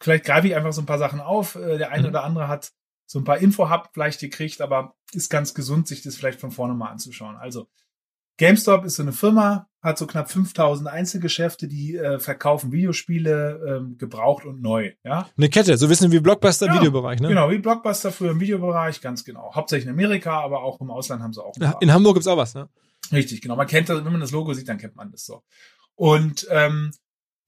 vielleicht greife ich einfach so ein paar Sachen auf. Äh, der eine mhm. oder andere hat so ein paar Info-Hub vielleicht gekriegt, aber ist ganz gesund, sich das vielleicht von vorne mal anzuschauen. Also GameStop ist so eine Firma, hat so knapp 5000 Einzelgeschäfte, die äh, verkaufen Videospiele ähm, gebraucht und neu. Ja? Eine Kette, so wissen wir wie Blockbuster im ja, Videobereich, ne? Genau, wie Blockbuster früher im Videobereich, ganz genau. Hauptsächlich in Amerika, aber auch im Ausland haben sie auch. Ja, in Hamburg gibt's auch was, ne? Richtig, genau. Man kennt das, wenn man das Logo sieht, dann kennt man das so. Und ähm,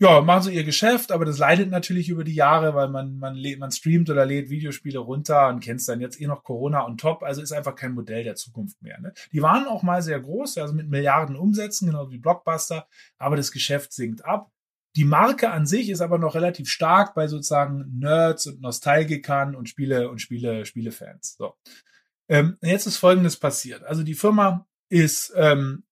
ja, machen so ihr Geschäft, aber das leidet natürlich über die Jahre, weil man, man, man streamt oder lädt Videospiele runter und kennt dann jetzt eh noch Corona und top. Also ist einfach kein Modell der Zukunft mehr. Ne? Die waren auch mal sehr groß, also mit Milliarden Umsätzen, genau wie Blockbuster, aber das Geschäft sinkt ab. Die Marke an sich ist aber noch relativ stark bei sozusagen Nerds und Nostalgikern und Spiele und Spiele, Spielefans. So. Ähm, jetzt ist Folgendes passiert. Also die Firma ist ähm,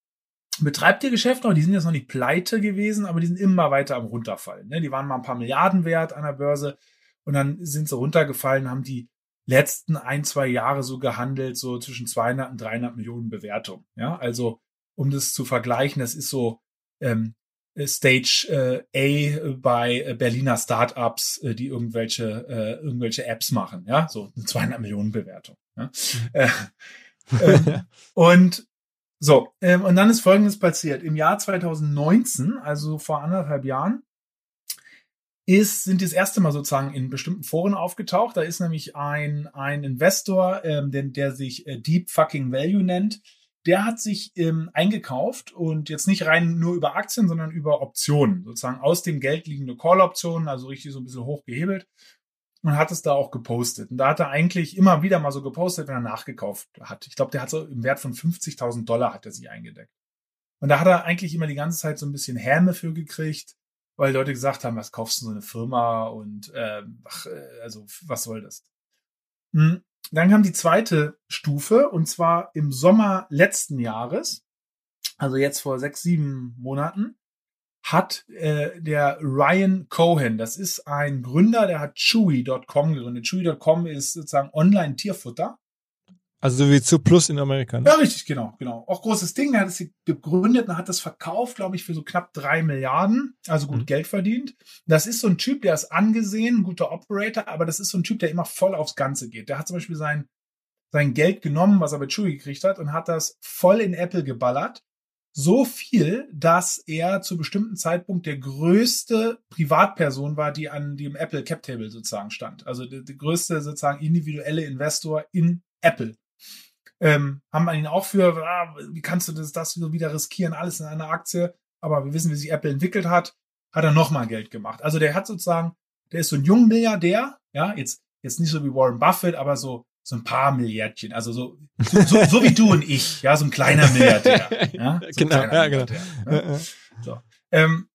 betreibt ihr Geschäft noch, die sind jetzt noch nicht pleite gewesen, aber die sind immer weiter am runterfallen. Ne? Die waren mal ein paar Milliarden wert an der Börse und dann sind sie runtergefallen, haben die letzten ein, zwei Jahre so gehandelt, so zwischen 200 und 300 Millionen Bewertung. Ja, also um das zu vergleichen, das ist so ähm, Stage äh, A bei Berliner Startups, äh, die irgendwelche äh, irgendwelche Apps machen, ja, so eine 200 Millionen Bewertung. Ja? Mhm. Äh, äh, und so, ähm, und dann ist Folgendes passiert. Im Jahr 2019, also vor anderthalb Jahren, ist, sind das erste Mal sozusagen in bestimmten Foren aufgetaucht. Da ist nämlich ein, ein Investor, ähm, der, der sich äh, Deep Fucking Value nennt. Der hat sich ähm, eingekauft und jetzt nicht rein nur über Aktien, sondern über Optionen, sozusagen aus dem Geld liegende Call-Optionen, also richtig so ein bisschen hochgehebelt und hat es da auch gepostet. Und da hat er eigentlich immer wieder mal so gepostet, wenn er nachgekauft hat. Ich glaube, der hat so im Wert von 50.000 Dollar hat er sich eingedeckt. Und da hat er eigentlich immer die ganze Zeit so ein bisschen Häme für gekriegt, weil Leute gesagt haben, was kaufst du so eine Firma und äh, ach, also was soll das? Hm. Dann kam die zweite Stufe und zwar im Sommer letzten Jahres, also jetzt vor sechs, sieben Monaten, hat äh, der Ryan Cohen, das ist ein Gründer, der hat Chewy.com gegründet. Chewy.com ist sozusagen Online-Tierfutter. Also so wie zu Plus in Amerika. Ne? Ja, richtig, genau, genau. Auch großes Ding. Er hat es gegründet und hat das verkauft, glaube ich, für so knapp drei Milliarden. Also gut mhm. Geld verdient. Das ist so ein Typ, der ist angesehen, ein guter Operator, aber das ist so ein Typ, der immer voll aufs Ganze geht. Der hat zum Beispiel sein, sein Geld genommen, was er bei Chewy gekriegt hat, und hat das voll in Apple geballert so viel, dass er zu bestimmten Zeitpunkt der größte Privatperson war, die an dem Apple Cap Table sozusagen stand. Also der, der größte sozusagen individuelle Investor in Apple. Ähm, haben wir ihn auch für, ah, wie kannst du das, das wieder riskieren, alles in einer Aktie? Aber wir wissen, wie sich Apple entwickelt hat, hat er nochmal Geld gemacht. Also der hat sozusagen, der ist so ein junger Milliardär, ja, jetzt, jetzt nicht so wie Warren Buffett, aber so so ein paar Milliardchen, also so, so, so, so wie du und ich, ja, so ein kleiner Milliardär. Ja? So genau, ja, genau. Ne? So. Ähm,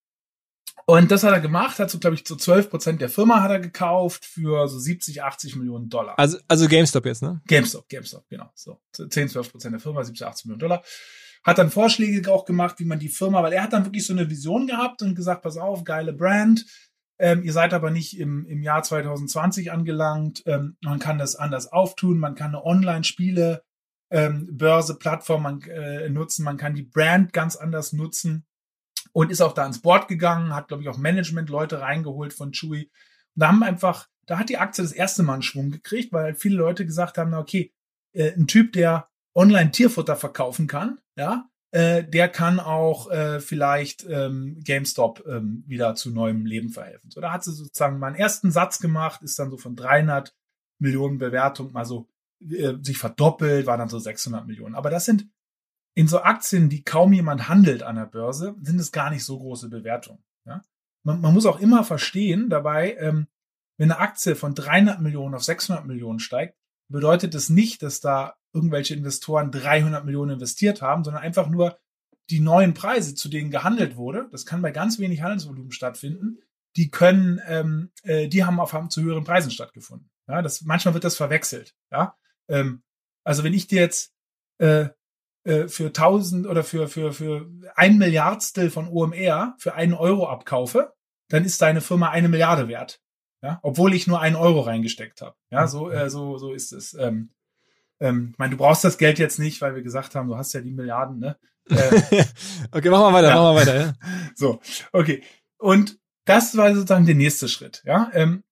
und das hat er gemacht, hat so, glaube ich, so 12 Prozent der Firma hat er gekauft für so 70, 80 Millionen Dollar. Also, also GameStop jetzt, ne? GameStop, GameStop, genau. So 10, 12 Prozent der Firma, 70, 80 Millionen Dollar. Hat dann Vorschläge auch gemacht, wie man die Firma, weil er hat dann wirklich so eine Vision gehabt und gesagt, pass auf, geile Brand, ähm, ihr seid aber nicht im, im Jahr 2020 angelangt. Ähm, man kann das anders auftun. Man kann eine Online-Spiele, ähm, Börse, Plattform man, äh, nutzen. Man kann die Brand ganz anders nutzen und ist auch da ins Board gegangen, hat, glaube ich, auch Management-Leute reingeholt von Chewy. Und da haben einfach, da hat die Aktie das erste Mal einen Schwung gekriegt, weil viele Leute gesagt haben, na okay, äh, ein Typ, der online Tierfutter verkaufen kann, ja, äh, der kann auch äh, vielleicht ähm, GameStop ähm, wieder zu neuem Leben verhelfen. So, da hat sie sozusagen mal einen ersten Satz gemacht, ist dann so von 300 Millionen Bewertung mal so äh, sich verdoppelt, war dann so 600 Millionen. Aber das sind in so Aktien, die kaum jemand handelt an der Börse, sind es gar nicht so große Bewertungen. Ja? Man, man muss auch immer verstehen dabei, ähm, wenn eine Aktie von 300 Millionen auf 600 Millionen steigt, bedeutet das nicht, dass da irgendwelche Investoren 300 Millionen investiert haben, sondern einfach nur die neuen Preise, zu denen gehandelt wurde. Das kann bei ganz wenig Handelsvolumen stattfinden. Die können, ähm, äh, die haben auf zu höheren Preisen stattgefunden. Ja, das manchmal wird das verwechselt. Ja, ähm, also wenn ich dir jetzt äh, äh, für 1000 oder für, für, für ein Milliardstel von OMR für einen Euro abkaufe, dann ist deine Firma eine Milliarde wert. Ja, obwohl ich nur einen Euro reingesteckt habe. Ja, so, äh, so, so ist es. Ähm, ähm, ich meine, du brauchst das Geld jetzt nicht, weil wir gesagt haben, du hast ja die Milliarden, ne? Äh, okay, machen wir weiter, ja. machen wir weiter, ja. So, okay. Und das war sozusagen der nächste Schritt, ja. Ähm,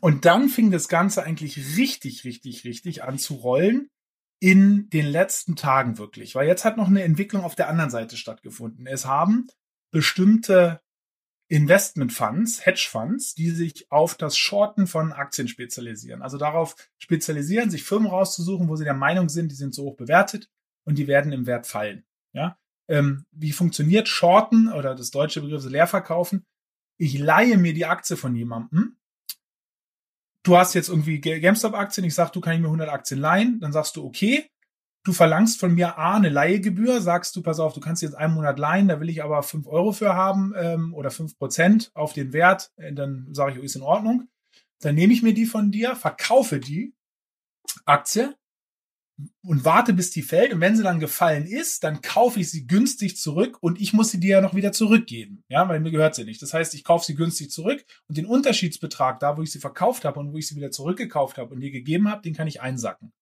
und dann fing das Ganze eigentlich richtig, richtig, richtig an zu rollen, in den letzten Tagen wirklich, weil jetzt hat noch eine Entwicklung auf der anderen Seite stattgefunden. Es haben bestimmte Investment Funds, Hedge Funds, die sich auf das Shorten von Aktien spezialisieren. Also darauf spezialisieren, sich Firmen rauszusuchen, wo sie der Meinung sind, die sind so hoch bewertet und die werden im Wert fallen. Ja, ähm, wie funktioniert Shorten oder das deutsche Begriff ist Leerverkaufen? Ich leihe mir die Aktie von jemandem du hast jetzt irgendwie GameStop-Aktien, ich sag, du kannst mir 100 Aktien leihen, dann sagst du, okay, du verlangst von mir A, eine Leihegebühr, sagst du, pass auf, du kannst jetzt einen Monat leihen, da will ich aber 5 Euro für haben ähm, oder 5 Prozent auf den Wert, äh, dann sage ich, oh, ist in Ordnung. Dann nehme ich mir die von dir, verkaufe die Aktie und warte, bis die fällt. Und wenn sie dann gefallen ist, dann kaufe ich sie günstig zurück und ich muss sie dir ja noch wieder zurückgeben. Ja, weil mir gehört sie nicht. Das heißt, ich kaufe sie günstig zurück und den Unterschiedsbetrag da, wo ich sie verkauft habe und wo ich sie wieder zurückgekauft habe und dir gegeben habe, den kann ich einsacken.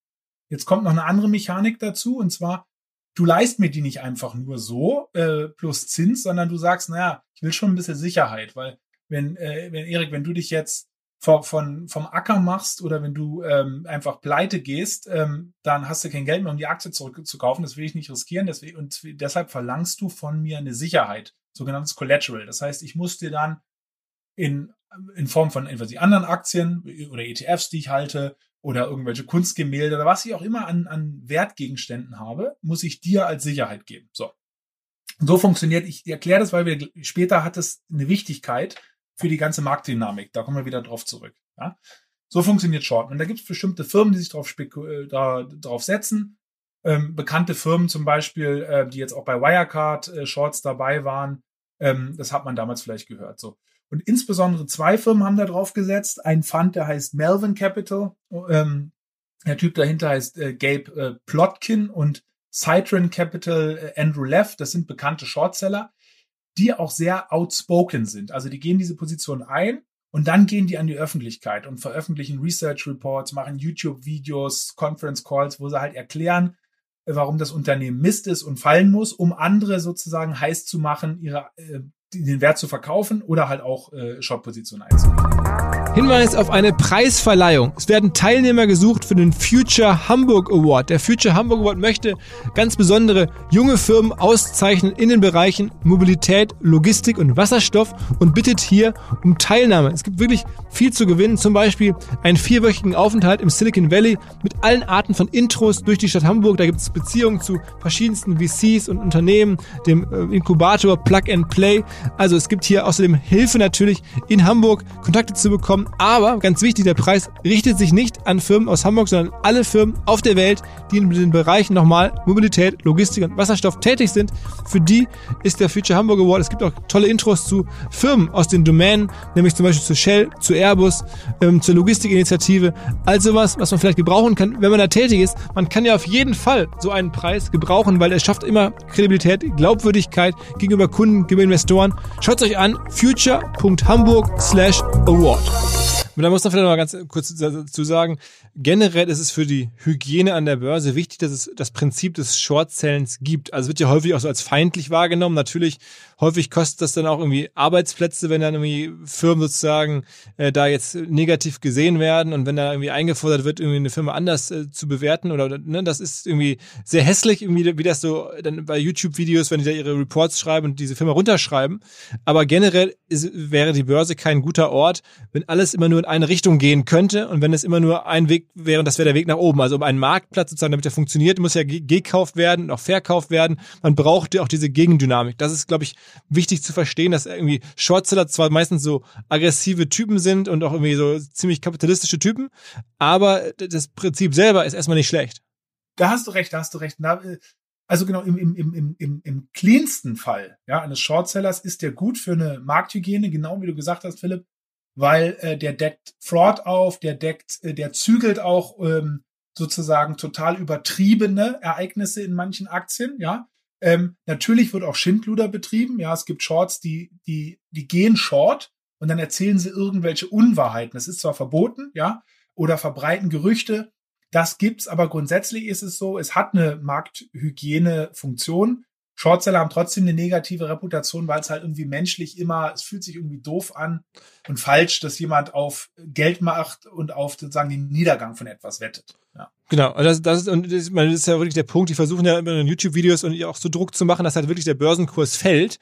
Jetzt kommt noch eine andere Mechanik dazu und zwar, du leist mir die nicht einfach nur so äh, plus Zins, sondern du sagst, naja, ich will schon ein bisschen Sicherheit, weil wenn, äh, wenn Erik, wenn du dich jetzt von, von, vom Acker machst oder wenn du ähm, einfach pleite gehst, ähm, dann hast du kein Geld mehr, um die Aktie zurückzukaufen. Das will ich nicht riskieren. Deswegen, und deshalb verlangst du von mir eine Sicherheit, sogenanntes Collateral. Das heißt, ich muss dir dann in, in Form von entweder die anderen Aktien oder ETFs, die ich halte, oder irgendwelche Kunstgemälde oder was ich auch immer an, an Wertgegenständen habe, muss ich dir als Sicherheit geben. So. so funktioniert, ich erkläre das, weil wir später hat es eine Wichtigkeit, für die ganze Marktdynamik. Da kommen wir wieder drauf zurück. Ja? So funktioniert Shorten. Und da gibt es bestimmte Firmen, die sich drauf, äh, da, drauf setzen. Ähm, bekannte Firmen zum Beispiel, äh, die jetzt auch bei Wirecard äh, Shorts dabei waren. Ähm, das hat man damals vielleicht gehört. So. Und insbesondere zwei Firmen haben da drauf gesetzt. Ein Fund, der heißt Melvin Capital. Ähm, der Typ dahinter heißt äh, Gabe äh, Plotkin und Citron Capital äh, Andrew Leff. Das sind bekannte Shortseller die auch sehr outspoken sind. Also die gehen diese Position ein und dann gehen die an die Öffentlichkeit und veröffentlichen Research Reports, machen YouTube-Videos, Conference Calls, wo sie halt erklären, warum das Unternehmen Mist ist und fallen muss, um andere sozusagen heiß zu machen, ihre, äh, den Wert zu verkaufen oder halt auch äh, Short-Positionen einzunehmen. Hinweis auf eine Preisverleihung. Es werden Teilnehmer gesucht für den Future Hamburg Award. Der Future Hamburg Award möchte ganz besondere junge Firmen auszeichnen in den Bereichen Mobilität, Logistik und Wasserstoff und bittet hier um Teilnahme. Es gibt wirklich viel zu gewinnen, zum Beispiel einen vierwöchigen Aufenthalt im Silicon Valley mit allen Arten von Intros durch die Stadt Hamburg. Da gibt es Beziehungen zu verschiedensten VCs und Unternehmen, dem äh, Inkubator Plug and Play. Also es gibt hier außerdem Hilfe natürlich in Hamburg, Kontakte zu bekommen bekommen. Aber ganz wichtig, der Preis richtet sich nicht an Firmen aus Hamburg, sondern alle Firmen auf der Welt, die in den Bereichen nochmal Mobilität, Logistik und Wasserstoff tätig sind. Für die ist der Future Hamburg Award. Es gibt auch tolle Intros zu Firmen aus den Domänen, nämlich zum Beispiel zu Shell, zu Airbus, ähm, zur Logistikinitiative. Also was, was man vielleicht gebrauchen kann, wenn man da tätig ist. Man kann ja auf jeden Fall so einen Preis gebrauchen, weil er schafft immer Kredibilität, Glaubwürdigkeit gegenüber Kunden, gegenüber Investoren. Schaut es euch an, future.hamburg slash award. Und da muss man vielleicht noch mal ganz kurz dazu sagen, generell ist es für die Hygiene an der Börse wichtig, dass es das Prinzip des Short-Sellens gibt. Also wird ja häufig auch so als feindlich wahrgenommen. Natürlich, häufig kostet das dann auch irgendwie Arbeitsplätze, wenn dann irgendwie Firmen sozusagen äh, da jetzt negativ gesehen werden und wenn da irgendwie eingefordert wird, irgendwie eine Firma anders äh, zu bewerten oder ne, das ist irgendwie sehr hässlich, irgendwie wie das so dann bei YouTube-Videos, wenn die da ihre Reports schreiben und diese Firma runterschreiben. Aber generell ist, wäre die Börse kein guter Ort, wenn alles immer nur in eine Richtung gehen könnte und wenn es immer nur ein Weg wäre, das wäre der Weg nach oben. Also um einen Marktplatz sozusagen, damit der funktioniert, muss ja gekauft werden und auch verkauft werden. Man braucht ja auch diese Gegendynamik. Das ist, glaube ich, wichtig zu verstehen, dass irgendwie Shortseller zwar meistens so aggressive Typen sind und auch irgendwie so ziemlich kapitalistische Typen, aber das Prinzip selber ist erstmal nicht schlecht. Da hast du recht, da hast du recht. Also genau, im, im, im, im, im cleansten Fall ja, eines Shortsellers ist der gut für eine Markthygiene, genau wie du gesagt hast, Philipp, weil äh, der deckt Fraud auf, der deckt, äh, der zügelt auch ähm, sozusagen total übertriebene Ereignisse in manchen Aktien, ja. Ähm, natürlich wird auch Schindluder betrieben, ja. Es gibt Shorts, die, die, die gehen short und dann erzählen sie irgendwelche Unwahrheiten. Das ist zwar verboten, ja, oder verbreiten Gerüchte, das gibt's, aber grundsätzlich ist es so, es hat eine Markthygiene-Funktion. Shortseller haben trotzdem eine negative Reputation, weil es halt irgendwie menschlich immer, es fühlt sich irgendwie doof an und falsch, dass jemand auf Geld macht und auf sozusagen den Niedergang von etwas wettet. Ja. Genau, und das, das, ist, und das, das ist ja wirklich der Punkt, die versuchen ja immer in YouTube-Videos und auch so Druck zu machen, dass halt wirklich der Börsenkurs fällt,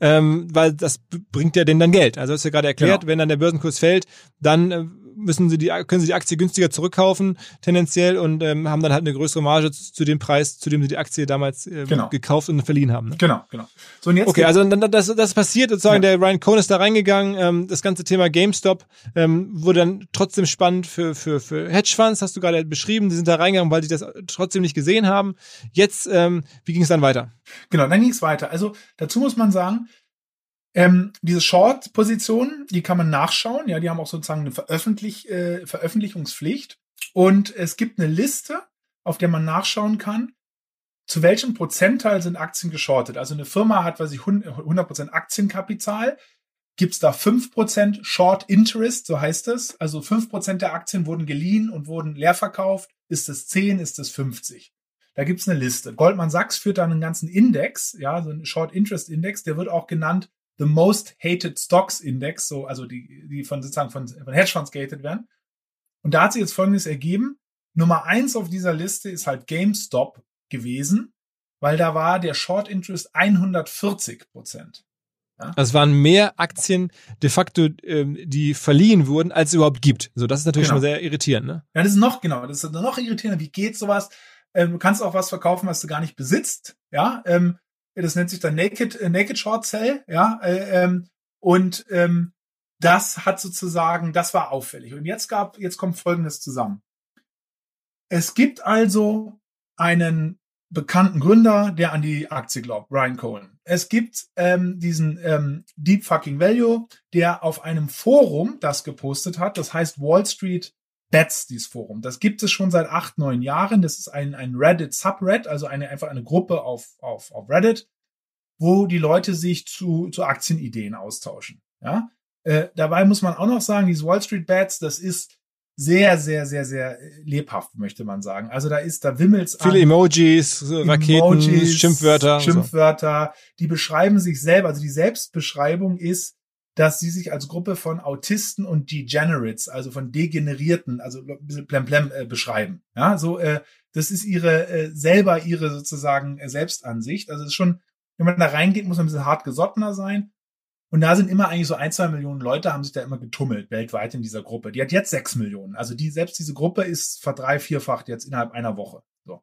ähm, weil das bringt ja denen dann Geld. Also hast du ja gerade erklärt, genau. wenn dann der Börsenkurs fällt, dann äh, müssen sie die, können sie die Aktie günstiger zurückkaufen, tendenziell, und ähm, haben dann halt eine größere Marge zu, zu dem Preis, zu dem sie die Aktie damals ähm, genau. gekauft und verliehen haben. Ne? Genau, genau. So, und jetzt okay, also dann, das, das passiert sozusagen, ja. der Ryan Cohn ist da reingegangen, ähm, das ganze Thema GameStop ähm, wurde dann trotzdem spannend für, für, für Hedgefonds, hast du gerade beschrieben, die sind da reingegangen, weil sie das trotzdem nicht gesehen haben. Jetzt, ähm, wie ging es dann weiter? Genau, dann ging es weiter. Also dazu muss man sagen, ähm, diese Short-Positionen, die kann man nachschauen. Ja, die haben auch sozusagen eine Veröffentlich äh, Veröffentlichungspflicht. Und es gibt eine Liste, auf der man nachschauen kann, zu welchem Prozentteil sind Aktien geschortet. Also eine Firma hat, weiß ich, 100% Aktienkapital. Gibt es da 5% Short Interest, so heißt es. Also 5% der Aktien wurden geliehen und wurden leer verkauft. Ist es 10, ist es 50? Da gibt es eine Liste. Goldman Sachs führt da einen ganzen Index, ja, so einen Short Interest Index, der wird auch genannt The Most Hated Stocks Index, so, also die, die von sozusagen von, von Hedgefonds gehatet werden. Und da hat sich jetzt Folgendes ergeben. Nummer eins auf dieser Liste ist halt GameStop gewesen, weil da war der Short Interest 140 Prozent. Ja? Also es waren mehr Aktien de facto, ähm, die verliehen wurden, als es überhaupt gibt. So, das ist natürlich genau. schon sehr irritierend, ne? Ja, das ist noch, genau, das ist noch irritierender. Wie geht sowas? Ähm, du kannst auch was verkaufen, was du gar nicht besitzt. Ja, ähm, das nennt sich dann Naked, äh, Naked Short Cell, ja, äh, ähm, und ähm, das hat sozusagen, das war auffällig. Und jetzt gab, jetzt kommt Folgendes zusammen. Es gibt also einen bekannten Gründer, der an die Aktie glaubt, Ryan Cohen. Es gibt ähm, diesen ähm, Deep Fucking Value, der auf einem Forum das gepostet hat, das heißt Wall Street Bets, dieses Forum. Das gibt es schon seit acht, neun Jahren. Das ist ein, ein Reddit Subred, also eine, einfach eine Gruppe auf, auf, auf Reddit, wo die Leute sich zu, zu Aktienideen austauschen. Ja? Äh, dabei muss man auch noch sagen, dieses Wall Street Bets, das ist sehr, sehr, sehr, sehr lebhaft, möchte man sagen. Also da ist, da wimmelt's Viele an. Emojis, Raketen, Emojis, Schimpfwörter. Schimpfwörter, so. die beschreiben sich selber. Also die Selbstbeschreibung ist, dass sie sich als Gruppe von Autisten und Degenerates, also von Degenerierten, also ein bisschen plemplem äh, beschreiben. Ja, so, äh, das ist ihre, äh, selber ihre sozusagen äh, Selbstansicht. Also es ist schon, wenn man da reingeht, muss man ein bisschen hart gesottener sein. Und da sind immer eigentlich so ein, zwei Millionen Leute, haben sich da immer getummelt weltweit in dieser Gruppe. Die hat jetzt sechs Millionen. Also die, selbst diese Gruppe ist verdrei, vierfacht jetzt innerhalb einer Woche. So.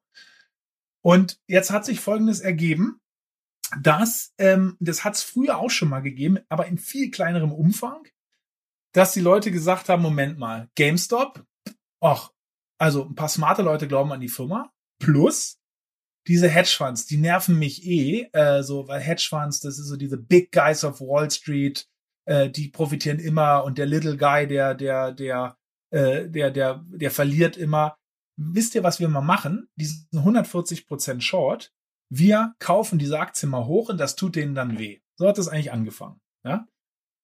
Und jetzt hat sich Folgendes ergeben dass, ähm, das hat es früher auch schon mal gegeben, aber in viel kleinerem Umfang, dass die Leute gesagt haben, Moment mal, GameStop, ach, also ein paar smarte Leute glauben an die Firma, plus diese Hedgefonds, die nerven mich eh, äh, so, weil Hedgefonds, das ist so diese Big Guys of Wall Street, äh, die profitieren immer und der Little Guy, der, der, der, äh, der, der, der verliert immer. Wisst ihr, was wir mal machen? Diesen 140% Short, wir kaufen diese Aktien mal hoch und das tut denen dann weh. So hat das eigentlich angefangen. Ja?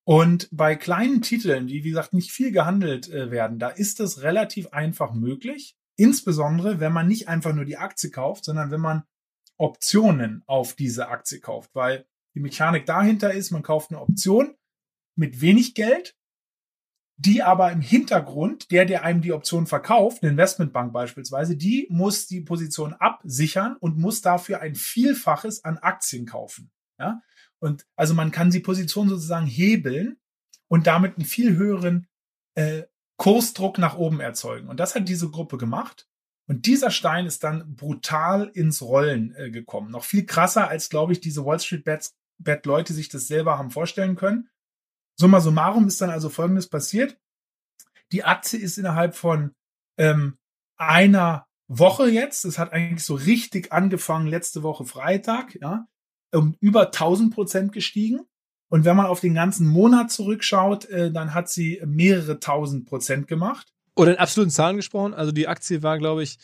Und bei kleinen Titeln, die wie gesagt nicht viel gehandelt äh, werden, da ist es relativ einfach möglich. Insbesondere, wenn man nicht einfach nur die Aktie kauft, sondern wenn man Optionen auf diese Aktie kauft, weil die Mechanik dahinter ist, man kauft eine Option mit wenig Geld die aber im Hintergrund, der, der einem die Option verkauft, eine Investmentbank beispielsweise, die muss die Position absichern und muss dafür ein Vielfaches an Aktien kaufen. Ja? Und also man kann die Position sozusagen hebeln und damit einen viel höheren äh, Kursdruck nach oben erzeugen. Und das hat diese Gruppe gemacht. Und dieser Stein ist dann brutal ins Rollen äh, gekommen. Noch viel krasser, als, glaube ich, diese Wall Street Bets, Bet Leute sich das selber haben vorstellen können. Summa summarum ist dann also Folgendes passiert. Die Aktie ist innerhalb von ähm, einer Woche jetzt, es hat eigentlich so richtig angefangen letzte Woche Freitag, ja, um über 1000 Prozent gestiegen. Und wenn man auf den ganzen Monat zurückschaut, äh, dann hat sie mehrere tausend Prozent gemacht. Oder in absoluten Zahlen gesprochen. Also die Aktie war, glaube ich,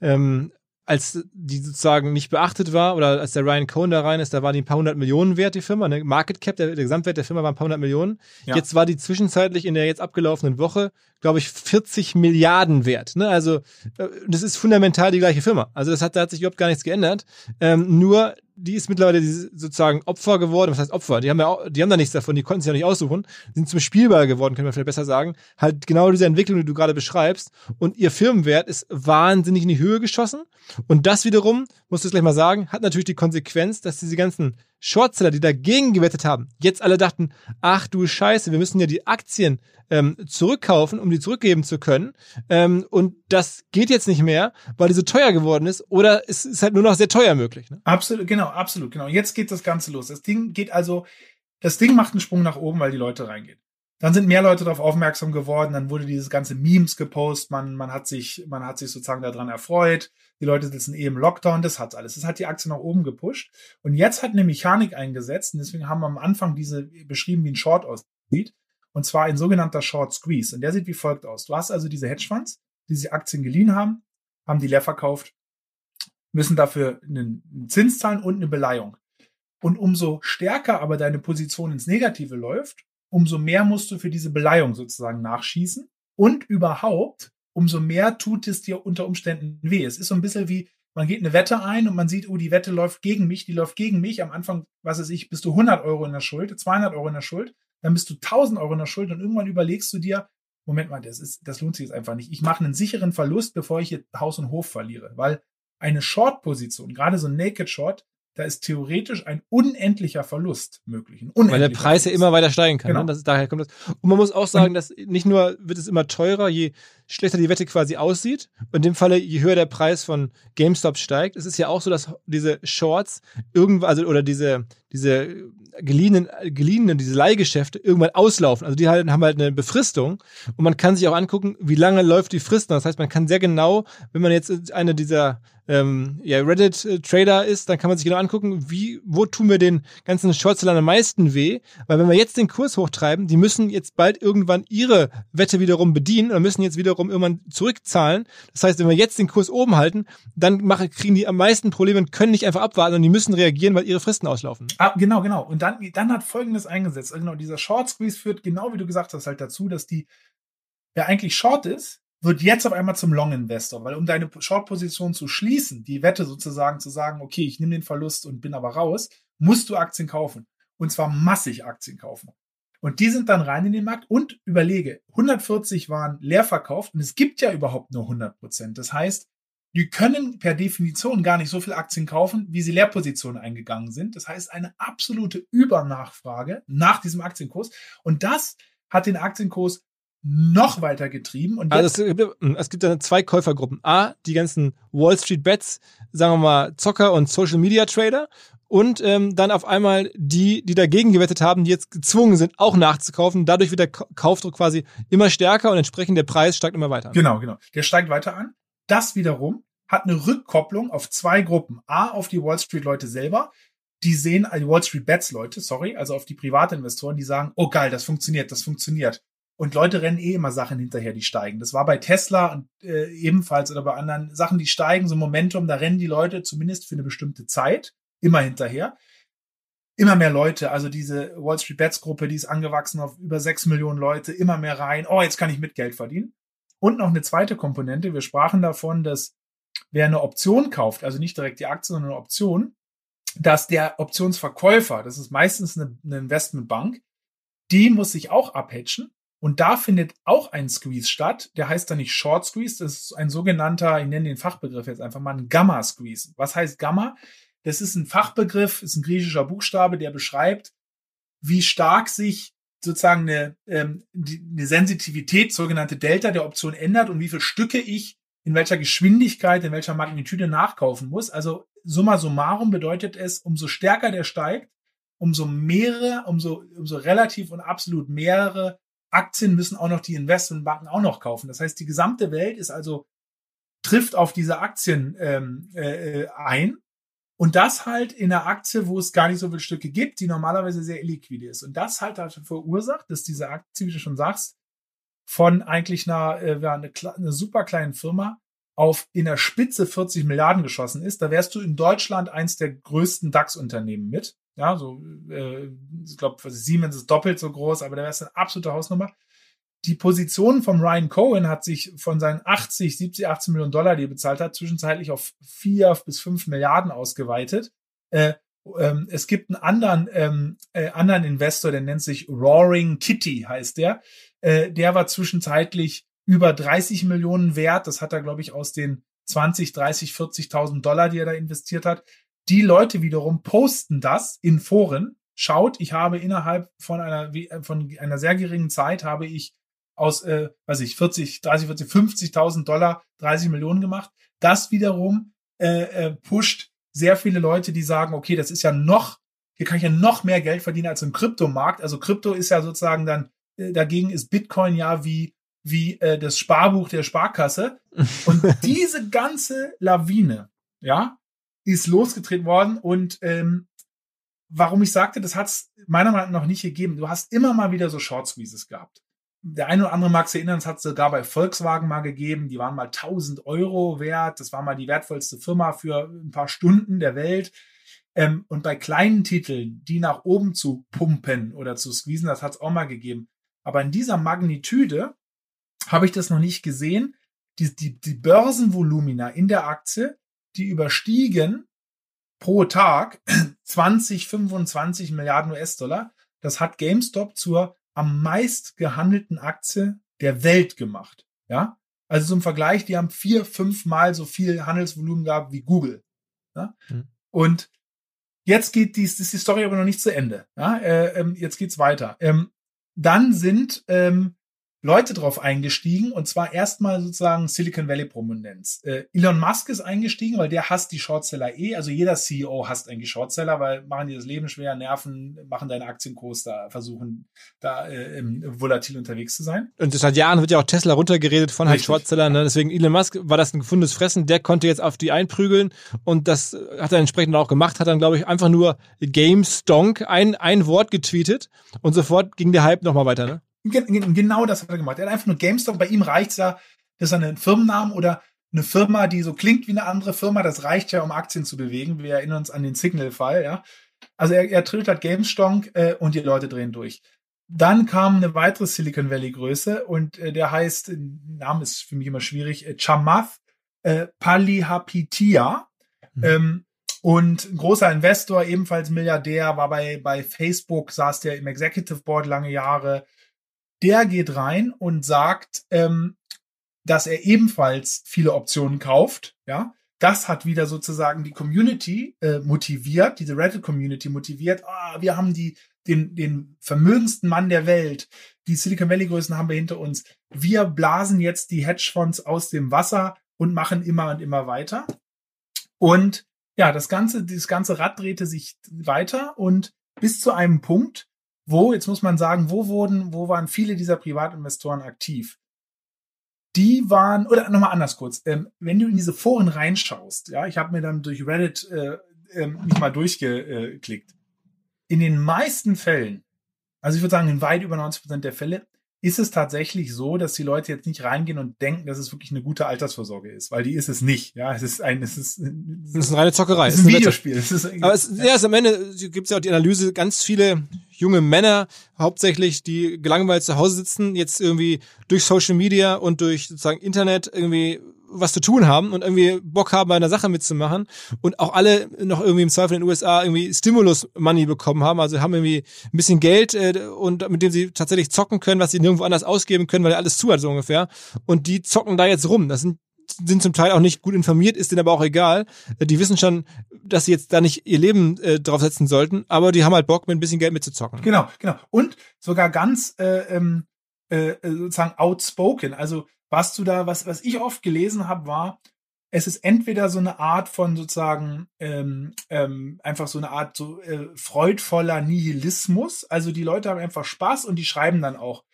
ähm, als die sozusagen nicht beachtet war oder als der Ryan Cohen da rein ist, da war die ein paar hundert Millionen wert, die Firma. Ne? Market Cap, der, der Gesamtwert der Firma war ein paar hundert Millionen. Ja. Jetzt war die zwischenzeitlich in der jetzt abgelaufenen Woche, glaube ich, 40 Milliarden wert. Ne? Also äh, das ist fundamental die gleiche Firma. Also das hat, da hat sich überhaupt gar nichts geändert. Ähm, nur die ist mittlerweile sozusagen Opfer geworden. Was heißt Opfer? Die haben ja auch, die haben da nichts davon, die konnten sich ja nicht aussuchen, sind zum Spielball geworden, können wir vielleicht besser sagen. Halt genau diese Entwicklung, die du gerade beschreibst. Und ihr Firmenwert ist wahnsinnig in die Höhe geschossen. Und das wiederum, musst du es gleich mal sagen, hat natürlich die Konsequenz, dass diese ganzen Shortseller, die dagegen gewettet haben, jetzt alle dachten, ach du Scheiße, wir müssen ja die Aktien ähm, zurückkaufen, um die zurückgeben zu können. Ähm, und das geht jetzt nicht mehr, weil die so teuer geworden ist oder es ist halt nur noch sehr teuer möglich. Ne? Absolut, genau, absolut, genau. Jetzt geht das Ganze los. Das Ding geht also, das Ding macht einen Sprung nach oben, weil die Leute reingehen. Dann sind mehr Leute darauf aufmerksam geworden, dann wurde dieses ganze Memes gepostet, man, man hat sich, man hat sich sozusagen daran erfreut. Die Leute sitzen eh im Lockdown, das hat alles. Das hat die Aktie nach oben gepusht. Und jetzt hat eine Mechanik eingesetzt, und deswegen haben wir am Anfang diese beschrieben, wie ein Short aussieht. Und zwar ein sogenannter Short Squeeze. Und der sieht wie folgt aus. Du hast also diese Hedgefonds, die sie Aktien geliehen haben, haben die leer verkauft, müssen dafür einen Zins zahlen und eine Beleihung. Und umso stärker aber deine Position ins Negative läuft, umso mehr musst du für diese Beleihung sozusagen nachschießen. Und überhaupt, umso mehr tut es dir unter Umständen weh. Es ist so ein bisschen wie, man geht eine Wette ein und man sieht, oh, die Wette läuft gegen mich, die läuft gegen mich. Am Anfang, was weiß ich, bist du 100 Euro in der Schuld, 200 Euro in der Schuld, dann bist du 1000 Euro in der Schuld und irgendwann überlegst du dir, Moment mal, das, ist, das lohnt sich jetzt einfach nicht. Ich mache einen sicheren Verlust, bevor ich hier Haus und Hof verliere. Weil eine Short-Position, gerade so ein Naked Short, da ist theoretisch ein unendlicher Verlust möglich. Unendlicher Weil der Preis Verlust. ja immer weiter steigen kann. Ne? Genau. Ne? Das, daher kommt das. Und man muss auch sagen, dass nicht nur wird es immer teurer, je schlechter die Wette quasi aussieht. In dem Falle, je höher der Preis von GameStop steigt. Es ist ja auch so, dass diese Shorts irgendwann, also oder diese, diese geliehenen, geliehenen, diese Leihgeschäfte irgendwann auslaufen. Also die halt, haben halt eine Befristung und man kann sich auch angucken, wie lange läuft die Frist. Das heißt, man kann sehr genau, wenn man jetzt eine dieser ähm, ja, Reddit-Trader ist, dann kann man sich genau angucken, wie, wo tun wir den ganzen Shortsellern am meisten weh. Weil wenn wir jetzt den Kurs hochtreiben, die müssen jetzt bald irgendwann ihre Wette wiederum bedienen und müssen jetzt wiederum irgendwann zurückzahlen. Das heißt, wenn wir jetzt den Kurs oben halten, dann machen, kriegen die am meisten Probleme und können nicht einfach abwarten und die müssen reagieren, weil ihre Fristen auslaufen. Ah, genau, genau. Und dann, dann hat Folgendes eingesetzt. Also genau, dieser Short Squeeze führt genau wie du gesagt hast halt dazu, dass die, wer eigentlich Short ist, wird jetzt auf einmal zum Long-Investor, weil um deine Short-Position zu schließen, die Wette sozusagen zu sagen, okay, ich nehme den Verlust und bin aber raus, musst du Aktien kaufen. Und zwar massig Aktien kaufen. Und die sind dann rein in den Markt und überlege, 140 waren leer verkauft und es gibt ja überhaupt nur 100 Prozent. Das heißt, die können per Definition gar nicht so viel Aktien kaufen, wie sie Leerpositionen eingegangen sind. Das heißt, eine absolute Übernachfrage nach diesem Aktienkurs. Und das hat den Aktienkurs noch weiter getrieben. Und also es gibt, es gibt dann zwei Käufergruppen. A, die ganzen Wall Street Bets, sagen wir mal Zocker und Social Media Trader. Und ähm, dann auf einmal die, die dagegen gewettet haben, die jetzt gezwungen sind, auch nachzukaufen. Dadurch wird der Kaufdruck quasi immer stärker und entsprechend der Preis steigt immer weiter an. Genau, genau. Der steigt weiter an. Das wiederum hat eine Rückkopplung auf zwei Gruppen. A, auf die Wall Street Leute selber. Die sehen, die Wall Street Bets Leute, sorry, also auf die Privatinvestoren, die sagen, oh geil, das funktioniert, das funktioniert. Und Leute rennen eh immer Sachen hinterher, die steigen. Das war bei Tesla und äh, ebenfalls oder bei anderen Sachen, die steigen, so Momentum, da rennen die Leute zumindest für eine bestimmte Zeit immer hinterher. Immer mehr Leute, also diese Wall Street Bets Gruppe, die ist angewachsen auf über sechs Millionen Leute, immer mehr rein. Oh, jetzt kann ich mit Geld verdienen. Und noch eine zweite Komponente. Wir sprachen davon, dass wer eine Option kauft, also nicht direkt die Aktie, sondern eine Option, dass der Optionsverkäufer, das ist meistens eine, eine Investmentbank, die muss sich auch abhatchen und da findet auch ein Squeeze statt. Der heißt dann nicht Short Squeeze, das ist ein sogenannter, ich nenne den Fachbegriff jetzt einfach mal ein Gamma Squeeze. Was heißt Gamma? Das ist ein Fachbegriff, ist ein griechischer Buchstabe, der beschreibt, wie stark sich sozusagen eine, ähm, die, eine Sensitivität, sogenannte Delta der Option ändert und wie viele Stücke ich in welcher Geschwindigkeit, in welcher Magnitude nachkaufen muss. Also summa summarum bedeutet es, umso stärker der steigt, umso mehrere, umso, umso relativ und absolut mehrere Aktien müssen auch noch die Investmentbanken auch noch kaufen. Das heißt, die gesamte Welt ist also trifft auf diese Aktien ähm, äh, ein und das halt in einer Aktie, wo es gar nicht so viele Stücke gibt, die normalerweise sehr illiquide ist. Und das halt dafür verursacht, dass diese Aktie, wie du schon sagst, von eigentlich einer, äh, eine, eine super kleinen Firma auf in der Spitze 40 Milliarden geschossen ist, da wärst du in Deutschland eins der größten DAX-Unternehmen mit. Ja, so, äh, ich glaube, Siemens ist doppelt so groß, aber da wärst du eine absolute Hausnummer. Die Position von Ryan Cohen hat sich von seinen 80, 70, 18 Millionen Dollar, die er bezahlt hat, zwischenzeitlich auf 4 bis 5 Milliarden ausgeweitet. Äh, ähm, es gibt einen anderen, ähm, äh, anderen Investor, der nennt sich Roaring Kitty, heißt der. Äh, der war zwischenzeitlich über 30 Millionen wert. Das hat er, glaube ich, aus den 20, 30, 40.000 Dollar, die er da investiert hat. Die Leute wiederum posten das in Foren. Schaut, ich habe innerhalb von einer, äh, von einer sehr geringen Zeit habe ich aus, äh, weiß ich, 40, 30, 40, 50.000 Dollar 30 Millionen gemacht. Das wiederum äh, äh, pusht sehr viele Leute, die sagen, okay, das ist ja noch, hier kann ich ja noch mehr Geld verdienen als im Kryptomarkt. Also Krypto ist ja sozusagen dann äh, dagegen ist Bitcoin ja wie, wie äh, das Sparbuch der Sparkasse. Und diese ganze Lawine, ja, ist losgetreten worden. Und ähm, warum ich sagte, das hat es meiner Meinung nach noch nicht gegeben. Du hast immer mal wieder so Short Squeezes gehabt. Der eine oder andere mag sich erinnern, es hat sogar bei Volkswagen mal gegeben. Die waren mal 1000 Euro wert. Das war mal die wertvollste Firma für ein paar Stunden der Welt. Ähm, und bei kleinen Titeln, die nach oben zu pumpen oder zu squeezen, das hat es auch mal gegeben. Aber in dieser Magnitude habe ich das noch nicht gesehen. Die, die, die Börsenvolumina in der Aktie, die überstiegen pro Tag 20, 25 Milliarden US-Dollar. Das hat GameStop zur am meist gehandelten Aktie der Welt gemacht. Ja, also zum Vergleich, die haben vier, fünf Mal so viel Handelsvolumen gehabt wie Google. Ja? Mhm. Und jetzt geht dies, ist die Story aber noch nicht zu Ende. Ja? Äh, ähm, jetzt geht's weiter. Ähm, dann sind ähm, Leute drauf eingestiegen und zwar erstmal sozusagen Silicon Valley Prominenz. Äh, Elon Musk ist eingestiegen, weil der hasst die Shortseller eh. Also jeder CEO hasst eigentlich Shortseller, weil machen die das Leben schwer, nerven, machen deine Aktienkurs da, versuchen da äh, volatil unterwegs zu sein. Und seit Jahren wird ja auch Tesla runtergeredet von halt Shortsellern. Ne? Deswegen Elon Musk war das ein gefundenes Fressen. Der konnte jetzt auf die einprügeln und das hat er entsprechend auch gemacht. Hat dann glaube ich einfach nur GameStonk ein ein Wort getweetet und sofort ging der Hype nochmal weiter. Ne? Genau das hat er gemacht. Er hat einfach nur GameStop. Bei ihm reicht's ja, dass er einen Firmennamen oder eine Firma, die so klingt wie eine andere Firma, das reicht ja, um Aktien zu bewegen. Wir erinnern uns an den Signal-Fall, ja. Also er, er twittert GameStonk äh, und die Leute drehen durch. Dann kam eine weitere Silicon Valley Größe und äh, der heißt, Name ist für mich immer schwierig, äh, Chamath äh, Palihapitia. Mhm. Ähm, und ein großer Investor, ebenfalls Milliardär, war bei, bei Facebook, saß der im Executive Board lange Jahre, der geht rein und sagt, ähm, dass er ebenfalls viele Optionen kauft, ja. Das hat wieder sozusagen die Community äh, motiviert, diese Reddit-Community motiviert. Ah, wir haben die, den, den vermögendsten Mann der Welt. Die Silicon Valley-Größen haben wir hinter uns. Wir blasen jetzt die Hedgefonds aus dem Wasser und machen immer und immer weiter. Und ja, das ganze, dieses ganze Rad drehte sich weiter und bis zu einem Punkt, wo, jetzt muss man sagen, wo wurden, wo waren viele dieser Privatinvestoren aktiv? Die waren, oder nochmal anders kurz, ähm, wenn du in diese Foren reinschaust, ja, ich habe mir dann durch Reddit äh, äh, mich mal durchgeklickt. In den meisten Fällen, also ich würde sagen, in weit über 90 Prozent der Fälle, ist es tatsächlich so, dass die Leute jetzt nicht reingehen und denken, dass es wirklich eine gute Altersvorsorge ist, weil die ist es nicht. Ja, es ist ein, es ist, es ist eine reine Zockerei. Es ist ein Videospiel. Es ist, Aber es, ja, es am Ende gibt es ja auch die Analyse, ganz viele junge Männer, hauptsächlich, die gelangweilt zu Hause sitzen, jetzt irgendwie durch Social Media und durch sozusagen Internet irgendwie was zu tun haben und irgendwie Bock haben, bei einer Sache mitzumachen und auch alle noch irgendwie im Zweifel in den USA irgendwie Stimulus-Money bekommen haben, also haben irgendwie ein bisschen Geld äh, und mit dem sie tatsächlich zocken können, was sie nirgendwo anders ausgeben können, weil alles zu hat so ungefähr und die zocken da jetzt rum. Das sind sind zum Teil auch nicht gut informiert, ist denen aber auch egal. Die wissen schon, dass sie jetzt da nicht ihr Leben äh, draufsetzen sollten, aber die haben halt Bock, mit ein bisschen Geld mitzuzocken. Genau, genau. Und sogar ganz äh, ähm, äh, sozusagen outspoken. Also was du da, was, was ich oft gelesen habe, war, es ist entweder so eine Art von sozusagen ähm, ähm, einfach so eine Art so äh, freudvoller Nihilismus. Also die Leute haben einfach Spaß und die schreiben dann auch.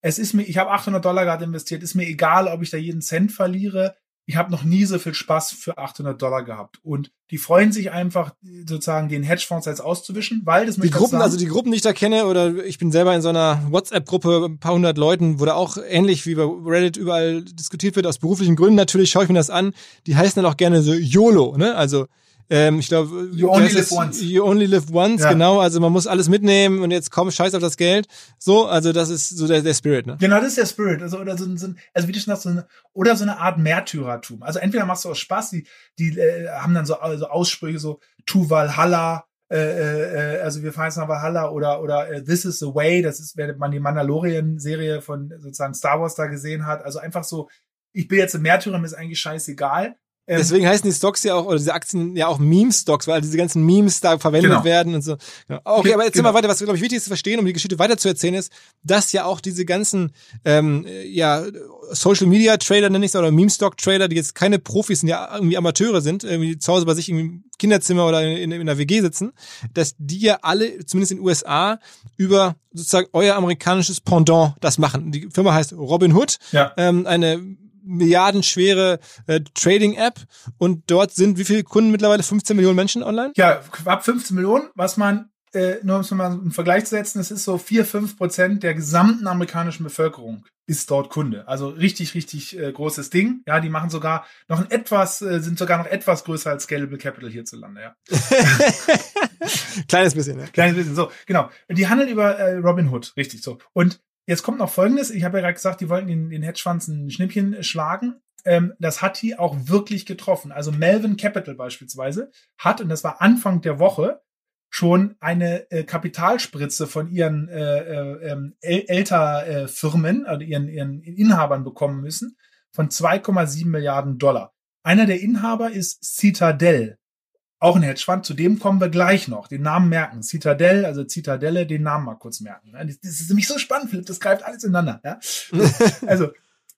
Es ist mir, ich habe 800 Dollar gerade investiert, ist mir egal, ob ich da jeden Cent verliere ich habe noch nie so viel Spaß für 800 Dollar gehabt. Und die freuen sich einfach, sozusagen den Hedgefonds jetzt auszuwischen, weil das Die Gruppen, also die Gruppen, die ich da kenne, oder ich bin selber in so einer WhatsApp-Gruppe, ein paar hundert Leuten, wo da auch ähnlich wie bei Reddit überall diskutiert wird, aus beruflichen Gründen natürlich, schaue ich mir das an. Die heißen dann auch gerne so YOLO, ne? Also ähm, ich glaube, you only live once. You only live once, ja. genau. Also man muss alles mitnehmen und jetzt komm, scheiß auf das Geld. So, also das ist so der, der Spirit, ne? Genau, das ist der Spirit. Also, oder so, so also wie du schon sagst, so eine, oder so eine Art Märtyrertum. Also entweder machst du aus Spaß, die, die äh, haben dann so also Aussprüche so Tu Valhalla, äh, äh, äh, also wir fahren jetzt nach Valhalla oder oder äh, This is the Way, das ist, wenn man die Mandalorian-Serie von sozusagen Star Wars da gesehen hat. Also einfach so, ich bin jetzt ein Märtyrer, mir ist eigentlich scheißegal. Ähm, Deswegen heißen die Stocks ja auch, oder diese Aktien ja auch Meme-Stocks, weil diese ganzen Memes da verwendet genau. werden und so. Genau. Okay, aber erzähl genau. mal weiter, was glaube ich wichtig ist zu verstehen, um die Geschichte weiter zu erzählen, ist, dass ja auch diese ganzen ähm, ja, Social Media Trader nenne ich es, oder Meme-Stock Trader, die jetzt keine Profis sind, ja irgendwie Amateure sind, irgendwie zu Hause bei sich im Kinderzimmer oder in, in, in einer WG sitzen, dass die ja alle, zumindest in den USA, über sozusagen euer amerikanisches Pendant das machen. Die Firma heißt Robin Hood, ja. ähm, eine milliardenschwere äh, Trading-App und dort sind wie viele Kunden mittlerweile? 15 Millionen Menschen online? Ja, ab 15 Millionen, was man äh, nur um es mal einen Vergleich zu setzen, es ist so 4, 5 Prozent der gesamten amerikanischen Bevölkerung ist dort Kunde. Also richtig, richtig äh, großes Ding. Ja, die machen sogar noch ein etwas, äh, sind sogar noch etwas größer als Scalable Capital hierzulande, ja. Kleines bisschen, ne? Kleines bisschen, so, genau. Die handeln über äh, Robin Hood, richtig so. Und Jetzt kommt noch Folgendes. Ich habe ja gerade gesagt, die wollten den, den Hedgefonds ein Schnippchen schlagen. Ähm, das hat die auch wirklich getroffen. Also Melvin Capital beispielsweise hat, und das war Anfang der Woche, schon eine äh, Kapitalspritze von ihren äh, äh, ähm, Älterfirmen, also ihren, ihren Inhabern bekommen müssen, von 2,7 Milliarden Dollar. Einer der Inhaber ist Citadel auch ein Hedgefonds, zu dem kommen wir gleich noch. Den Namen merken. Citadel, also Zitadelle, den Namen mal kurz merken. Das ist nämlich so spannend, Philipp, das greift alles ineinander. Ja? Also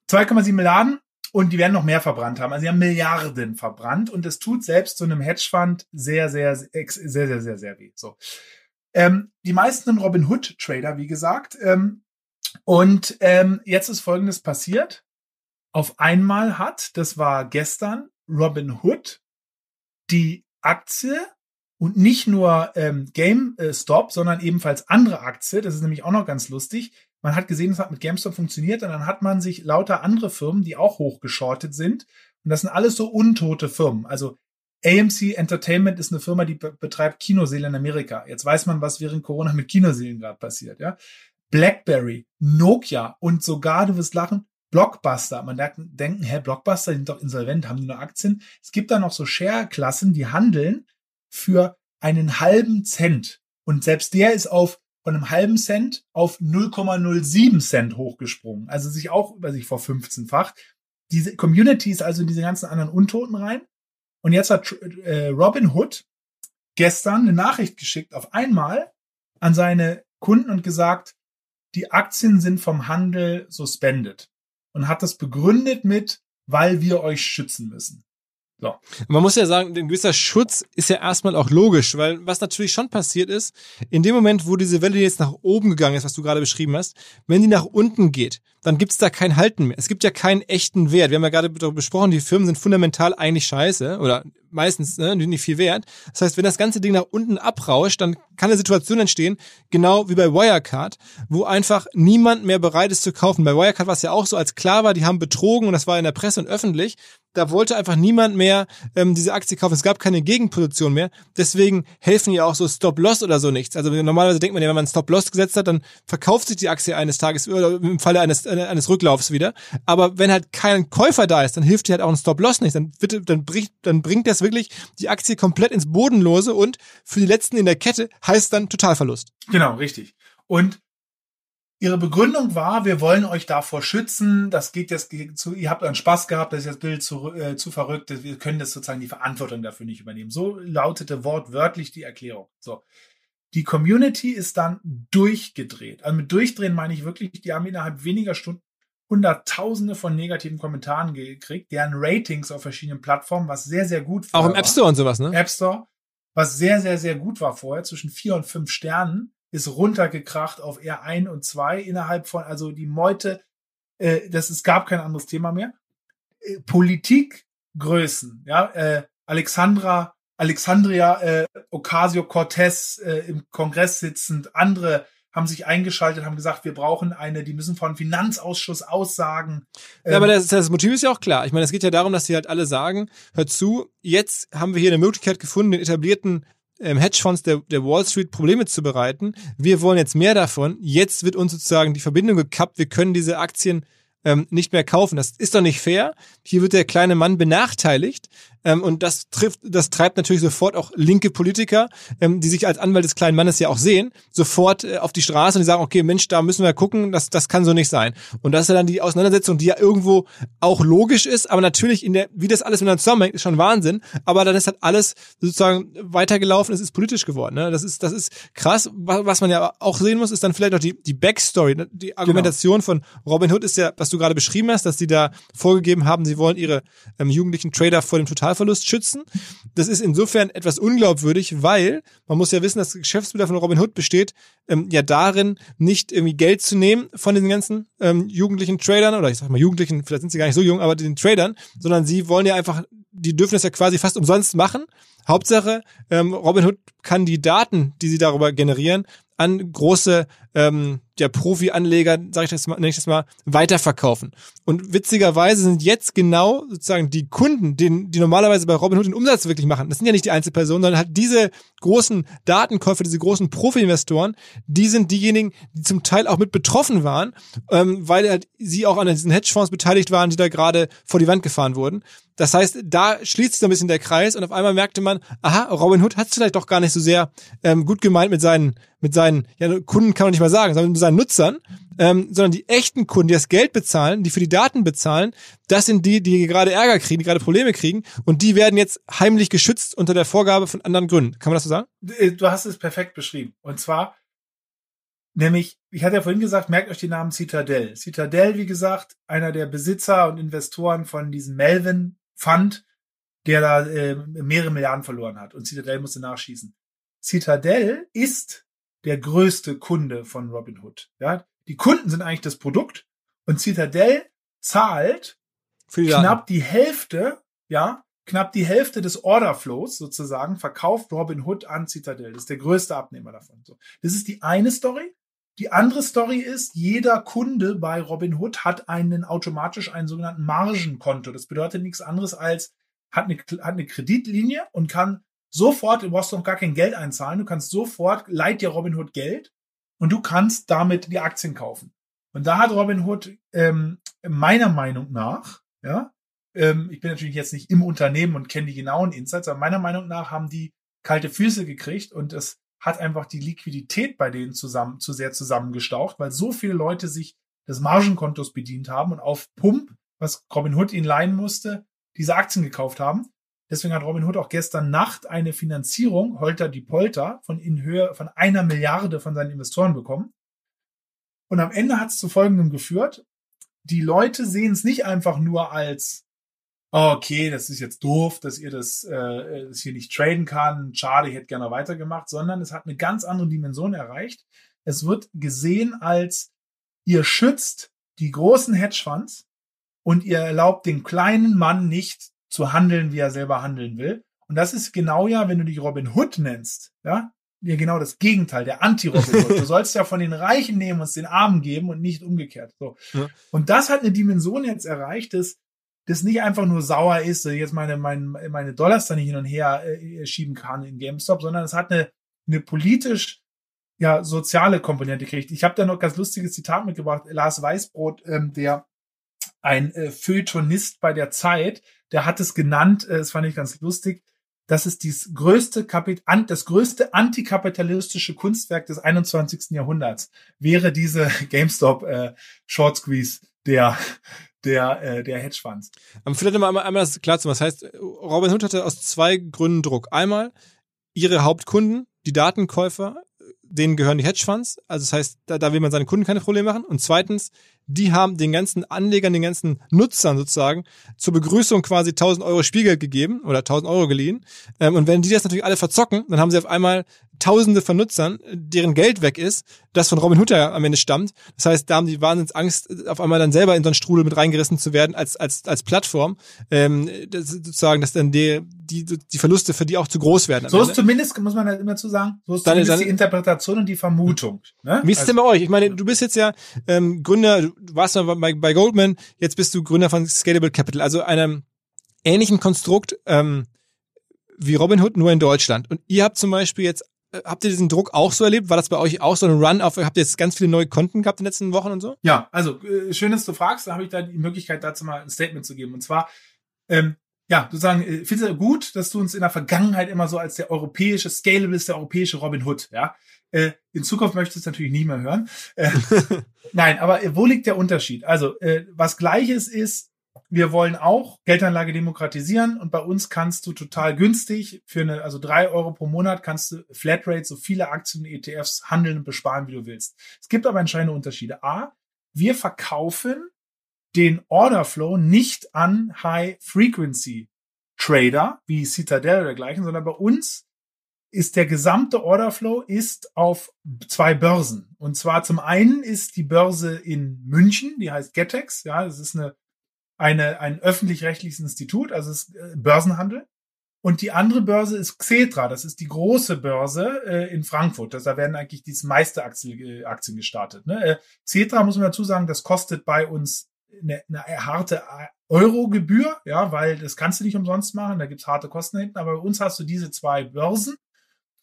2,7 Milliarden und die werden noch mehr verbrannt haben. Also sie haben Milliarden verbrannt und das tut selbst zu einem Hedgefonds sehr, sehr, sehr, sehr, sehr, sehr, sehr weh. So. Ähm, die meisten sind Robin Hood Trader, wie gesagt. Ähm, und ähm, jetzt ist Folgendes passiert. Auf einmal hat, das war gestern, Robin Hood die Aktie und nicht nur ähm, GameStop, sondern ebenfalls andere Aktie. Das ist nämlich auch noch ganz lustig. Man hat gesehen, es hat mit GameStop funktioniert und dann hat man sich lauter andere Firmen, die auch hochgeschortet sind. Und das sind alles so untote Firmen. Also AMC Entertainment ist eine Firma, die be betreibt Kinoseelen in Amerika. Jetzt weiß man, was während Corona mit Kinoseelen gerade passiert, ja. BlackBerry, Nokia und sogar, du wirst lachen, Blockbuster. Man denken, hä, Blockbuster sind doch insolvent, haben die nur Aktien? Es gibt da noch so Share-Klassen, die handeln für einen halben Cent. Und selbst der ist auf von einem halben Cent auf 0,07 Cent hochgesprungen. Also sich auch über sich vor 15-fach. Diese Community ist also in diese ganzen anderen Untoten rein. Und jetzt hat äh, Robin Hood gestern eine Nachricht geschickt auf einmal an seine Kunden und gesagt, die Aktien sind vom Handel suspended und hat das begründet mit, weil wir euch schützen müssen. So. Man muss ja sagen, ein gewisser Schutz ist ja erstmal auch logisch, weil was natürlich schon passiert ist, in dem Moment, wo diese Welle jetzt nach oben gegangen ist, was du gerade beschrieben hast, wenn die nach unten geht, dann gibt's da kein Halten mehr. Es gibt ja keinen echten Wert. Wir haben ja gerade darüber besprochen, die Firmen sind fundamental eigentlich scheiße oder meistens ne, nicht viel wert. Das heißt, wenn das ganze Ding nach unten abrauscht, dann kann eine Situation entstehen, genau wie bei Wirecard, wo einfach niemand mehr bereit ist zu kaufen. Bei Wirecard war es ja auch so, als klar war, die haben betrogen und das war in der Presse und öffentlich. Da wollte einfach niemand mehr ähm, diese Aktie kaufen. Es gab keine Gegenposition mehr. Deswegen helfen ja auch so Stop-Loss oder so nichts. Also normalerweise denkt man ja, wenn man Stop-Loss gesetzt hat, dann verkauft sich die Aktie eines Tages oder im Falle eines, eines Rücklaufs wieder. Aber wenn halt kein Käufer da ist, dann hilft dir halt auch ein Stop-Loss nicht. Dann, bitte, dann, bringt, dann bringt das wirklich die Aktie komplett ins Bodenlose und für die letzten in der Kette heißt dann Totalverlust. Genau, richtig. Und Ihre Begründung war, wir wollen euch davor schützen, das geht jetzt zu, ihr habt euren Spaß gehabt, das ist jetzt Bild zu, äh, zu verrückt, wir können das sozusagen die Verantwortung dafür nicht übernehmen. So lautete wortwörtlich die Erklärung. So. Die Community ist dann durchgedreht. Also mit durchdrehen meine ich wirklich, die haben innerhalb weniger Stunden Hunderttausende von negativen Kommentaren gekriegt, deren Ratings auf verschiedenen Plattformen, was sehr, sehr gut war. Auch im App Store und sowas, ne? App Store, was sehr, sehr, sehr gut war vorher, zwischen vier und fünf Sternen ist runtergekracht auf eher ein und zwei innerhalb von, also die Meute, äh, das, es gab kein anderes Thema mehr. Äh, Politikgrößen, ja, äh, Alexandra, Alexandria äh, Ocasio-Cortez äh, im Kongress sitzend, andere haben sich eingeschaltet, haben gesagt, wir brauchen eine, die müssen vom Finanzausschuss aussagen. Ja, aber ähm, das, das Motiv ist ja auch klar. Ich meine, es geht ja darum, dass sie halt alle sagen, hört zu, jetzt haben wir hier eine Möglichkeit gefunden, den etablierten ähm, Hedgefonds der, der Wall Street Probleme zu bereiten. Wir wollen jetzt mehr davon. Jetzt wird uns sozusagen die Verbindung gekappt. Wir können diese Aktien ähm, nicht mehr kaufen. Das ist doch nicht fair. Hier wird der kleine Mann benachteiligt. Ähm, und das trifft, das treibt natürlich sofort auch linke Politiker, ähm, die sich als Anwalt des kleinen Mannes ja auch sehen, sofort äh, auf die Straße und die sagen, okay, Mensch, da müssen wir gucken, das, das kann so nicht sein. Und das ist ja dann die Auseinandersetzung, die ja irgendwo auch logisch ist, aber natürlich in der, wie das alles miteinander zusammenhängt, ist schon Wahnsinn. Aber dann ist halt alles sozusagen weitergelaufen, es ist politisch geworden. Ne? Das ist, das ist krass. Was man ja auch sehen muss, ist dann vielleicht noch die, die Backstory. Ne? Die Argumentation genau. von Robin Hood ist ja, was du gerade beschrieben hast, dass sie da vorgegeben haben, sie wollen ihre ähm, jugendlichen Trader vor dem Total Totalverlust schützen. Das ist insofern etwas unglaubwürdig, weil man muss ja wissen, das Geschäftsmodell von Robin Hood besteht ähm, ja darin, nicht irgendwie Geld zu nehmen von den ganzen ähm, jugendlichen Tradern oder ich sag mal Jugendlichen, vielleicht sind sie gar nicht so jung, aber den Tradern, sondern sie wollen ja einfach, die dürfen das ja quasi fast umsonst machen. Hauptsache, ähm, Robinhood kann die Daten, die sie darüber generieren, an große ähm, ja, Profi-Anleger, sage ich das mal, nenne ich das mal, weiterverkaufen. Und witzigerweise sind jetzt genau sozusagen die Kunden, die, die normalerweise bei Robinhood den Umsatz wirklich machen, das sind ja nicht die Einzelpersonen, sondern halt diese großen Datenkäufer, diese großen Profi-Investoren, die sind diejenigen, die zum Teil auch mit betroffen waren, ähm, weil halt sie auch an diesen Hedgefonds beteiligt waren, die da gerade vor die Wand gefahren wurden. Das heißt, da schließt sich ein bisschen der Kreis und auf einmal merkte man, aha, Robin Hood hat es vielleicht doch gar nicht so sehr ähm, gut gemeint mit seinen, mit seinen, ja, Kunden kann man nicht mal sagen, sondern mit seinen Nutzern, ähm, sondern die echten Kunden, die das Geld bezahlen, die für die Daten bezahlen, das sind die, die gerade Ärger kriegen, die gerade Probleme kriegen und die werden jetzt heimlich geschützt unter der Vorgabe von anderen Gründen. Kann man das so sagen? Äh, du hast es perfekt beschrieben. Und zwar, nämlich, ich hatte ja vorhin gesagt, merkt euch den Namen Citadel. Citadel, wie gesagt, einer der Besitzer und Investoren von diesem Melvin Fund, der da äh, mehrere Milliarden verloren hat und Citadel musste nachschießen. Citadel ist der größte Kunde von Robinhood. Ja, die Kunden sind eigentlich das Produkt und Citadel zahlt die knapp die Hälfte, ja, knapp die Hälfte des Orderflows sozusagen verkauft Robinhood an Citadel. Das ist der größte Abnehmer davon. So. Das ist die eine Story. Die andere Story ist, jeder Kunde bei Robinhood hat einen automatisch einen sogenannten Margenkonto. Das bedeutet nichts anderes als hat eine, hat eine Kreditlinie und kann sofort, du brauchst noch gar kein Geld einzahlen, du kannst sofort, leiht dir Robinhood Geld und du kannst damit die Aktien kaufen. Und da hat Robinhood ähm, meiner Meinung nach, ja, ähm, ich bin natürlich jetzt nicht im Unternehmen und kenne die genauen Insights, aber meiner Meinung nach haben die kalte Füße gekriegt und es hat einfach die Liquidität bei denen zusammen zu sehr zusammengestaucht, weil so viele Leute sich des Margenkontos bedient haben und auf Pump, was Robinhood ihnen leihen musste, diese Aktien gekauft haben. Deswegen hat Robinhood auch gestern Nacht eine Finanzierung, Holter die Polter, von in Höhe von einer Milliarde von seinen Investoren bekommen. Und am Ende hat es zu folgendem geführt. Die Leute sehen es nicht einfach nur als okay, das ist jetzt doof, dass ihr das, äh, das hier nicht traden kann, schade, ich hätte gerne weitergemacht, sondern es hat eine ganz andere Dimension erreicht. Es wird gesehen als, ihr schützt die großen Hedgefonds und ihr erlaubt den kleinen Mann nicht zu handeln, wie er selber handeln will. Und das ist genau ja, wenn du dich Robin Hood nennst, ja, ja genau das Gegenteil, der Anti-Robin Hood. Du sollst ja von den Reichen nehmen und es den Armen geben und nicht umgekehrt. So. Ja. Und das hat eine Dimension jetzt erreicht, dass das nicht einfach nur sauer ist, jetzt meine, meine, meine Dollars da nicht hin und her äh, schieben kann in GameStop, sondern es hat eine, eine politisch ja, soziale Komponente gekriegt. Ich habe da noch ganz lustiges Zitat mitgebracht. Lars Weißbrot, ähm, der ein äh, Feuilletonist bei der Zeit, der hat es genannt, äh, das fand ich ganz lustig, das ist dies größte Kapit das größte antikapitalistische Kunstwerk des 21. Jahrhunderts wäre diese GameStop äh, Short Squeeze der der äh, der Hedgefonds. Aber vielleicht mal einmal, einmal das klar zu machen. Das heißt, Robin Hood hatte aus zwei Gründen Druck. Einmal ihre Hauptkunden, die Datenkäufer, denen gehören die Hedgefonds. Also das heißt, da, da will man seinen Kunden keine Probleme machen. Und zweitens, die haben den ganzen Anlegern, den ganzen Nutzern sozusagen zur Begrüßung quasi 1000 Euro Spielgeld gegeben oder 1000 Euro geliehen. Ähm, und wenn die das natürlich alle verzocken, dann haben sie auf einmal Tausende von Nutzern, deren Geld weg ist, das von Robin Hood ja am Ende stammt. Das heißt, da haben die wahnsinns Angst, auf einmal dann selber in so einen Strudel mit reingerissen zu werden als als als Plattform. Ähm, das sozusagen, dass dann die, die die Verluste für die auch zu groß werden. So ist zumindest muss man halt immer zu sagen. So ist dann, zumindest dann, die Interpretation und die Vermutung. Ne? Wie ist es denn bei euch? Ich meine, du bist jetzt ja ähm, Gründer, du warst mal bei, bei Goldman, jetzt bist du Gründer von Scalable Capital, also einem ähnlichen Konstrukt. Ähm, wie Robinhood, nur in Deutschland. Und ihr habt zum Beispiel jetzt habt ihr diesen Druck auch so erlebt? War das bei euch auch so ein Run auf, habt ihr jetzt ganz viele neue Konten gehabt in den letzten Wochen und so? Ja, also äh, schön, dass du fragst, da habe ich da die Möglichkeit, dazu mal ein Statement zu geben. Und zwar, ähm, ja, du sagen, äh, findest du gut, dass du uns in der Vergangenheit immer so als der europäische Scalable ist, der europäische Robin Hood, ja? Äh, in Zukunft möchtest du es natürlich nicht mehr hören. Äh, nein, aber äh, wo liegt der Unterschied? Also, äh, was Gleiches ist, wir wollen auch Geldanlage demokratisieren und bei uns kannst du total günstig für eine, also drei Euro pro Monat kannst du Flatrate so viele Aktien ETFs handeln und besparen, wie du willst. Es gibt aber entscheidende Unterschiede. A, wir verkaufen den Orderflow nicht an High Frequency Trader wie Citadel oder dergleichen, sondern bei uns ist der gesamte Orderflow ist auf zwei Börsen. Und zwar zum einen ist die Börse in München, die heißt Getex. Ja, das ist eine eine, ein öffentlich-rechtliches Institut, also es äh, Börsenhandel. Und die andere Börse ist Xetra, das ist die große Börse äh, in Frankfurt. Das, da werden eigentlich die meiste Aktien, äh, Aktien gestartet. Ne? Äh, Xetra, muss man dazu sagen, das kostet bei uns eine, eine harte Euro-Gebühr, ja, weil das kannst du nicht umsonst machen, da gibt's harte Kosten hinten. Aber bei uns hast du diese zwei Börsen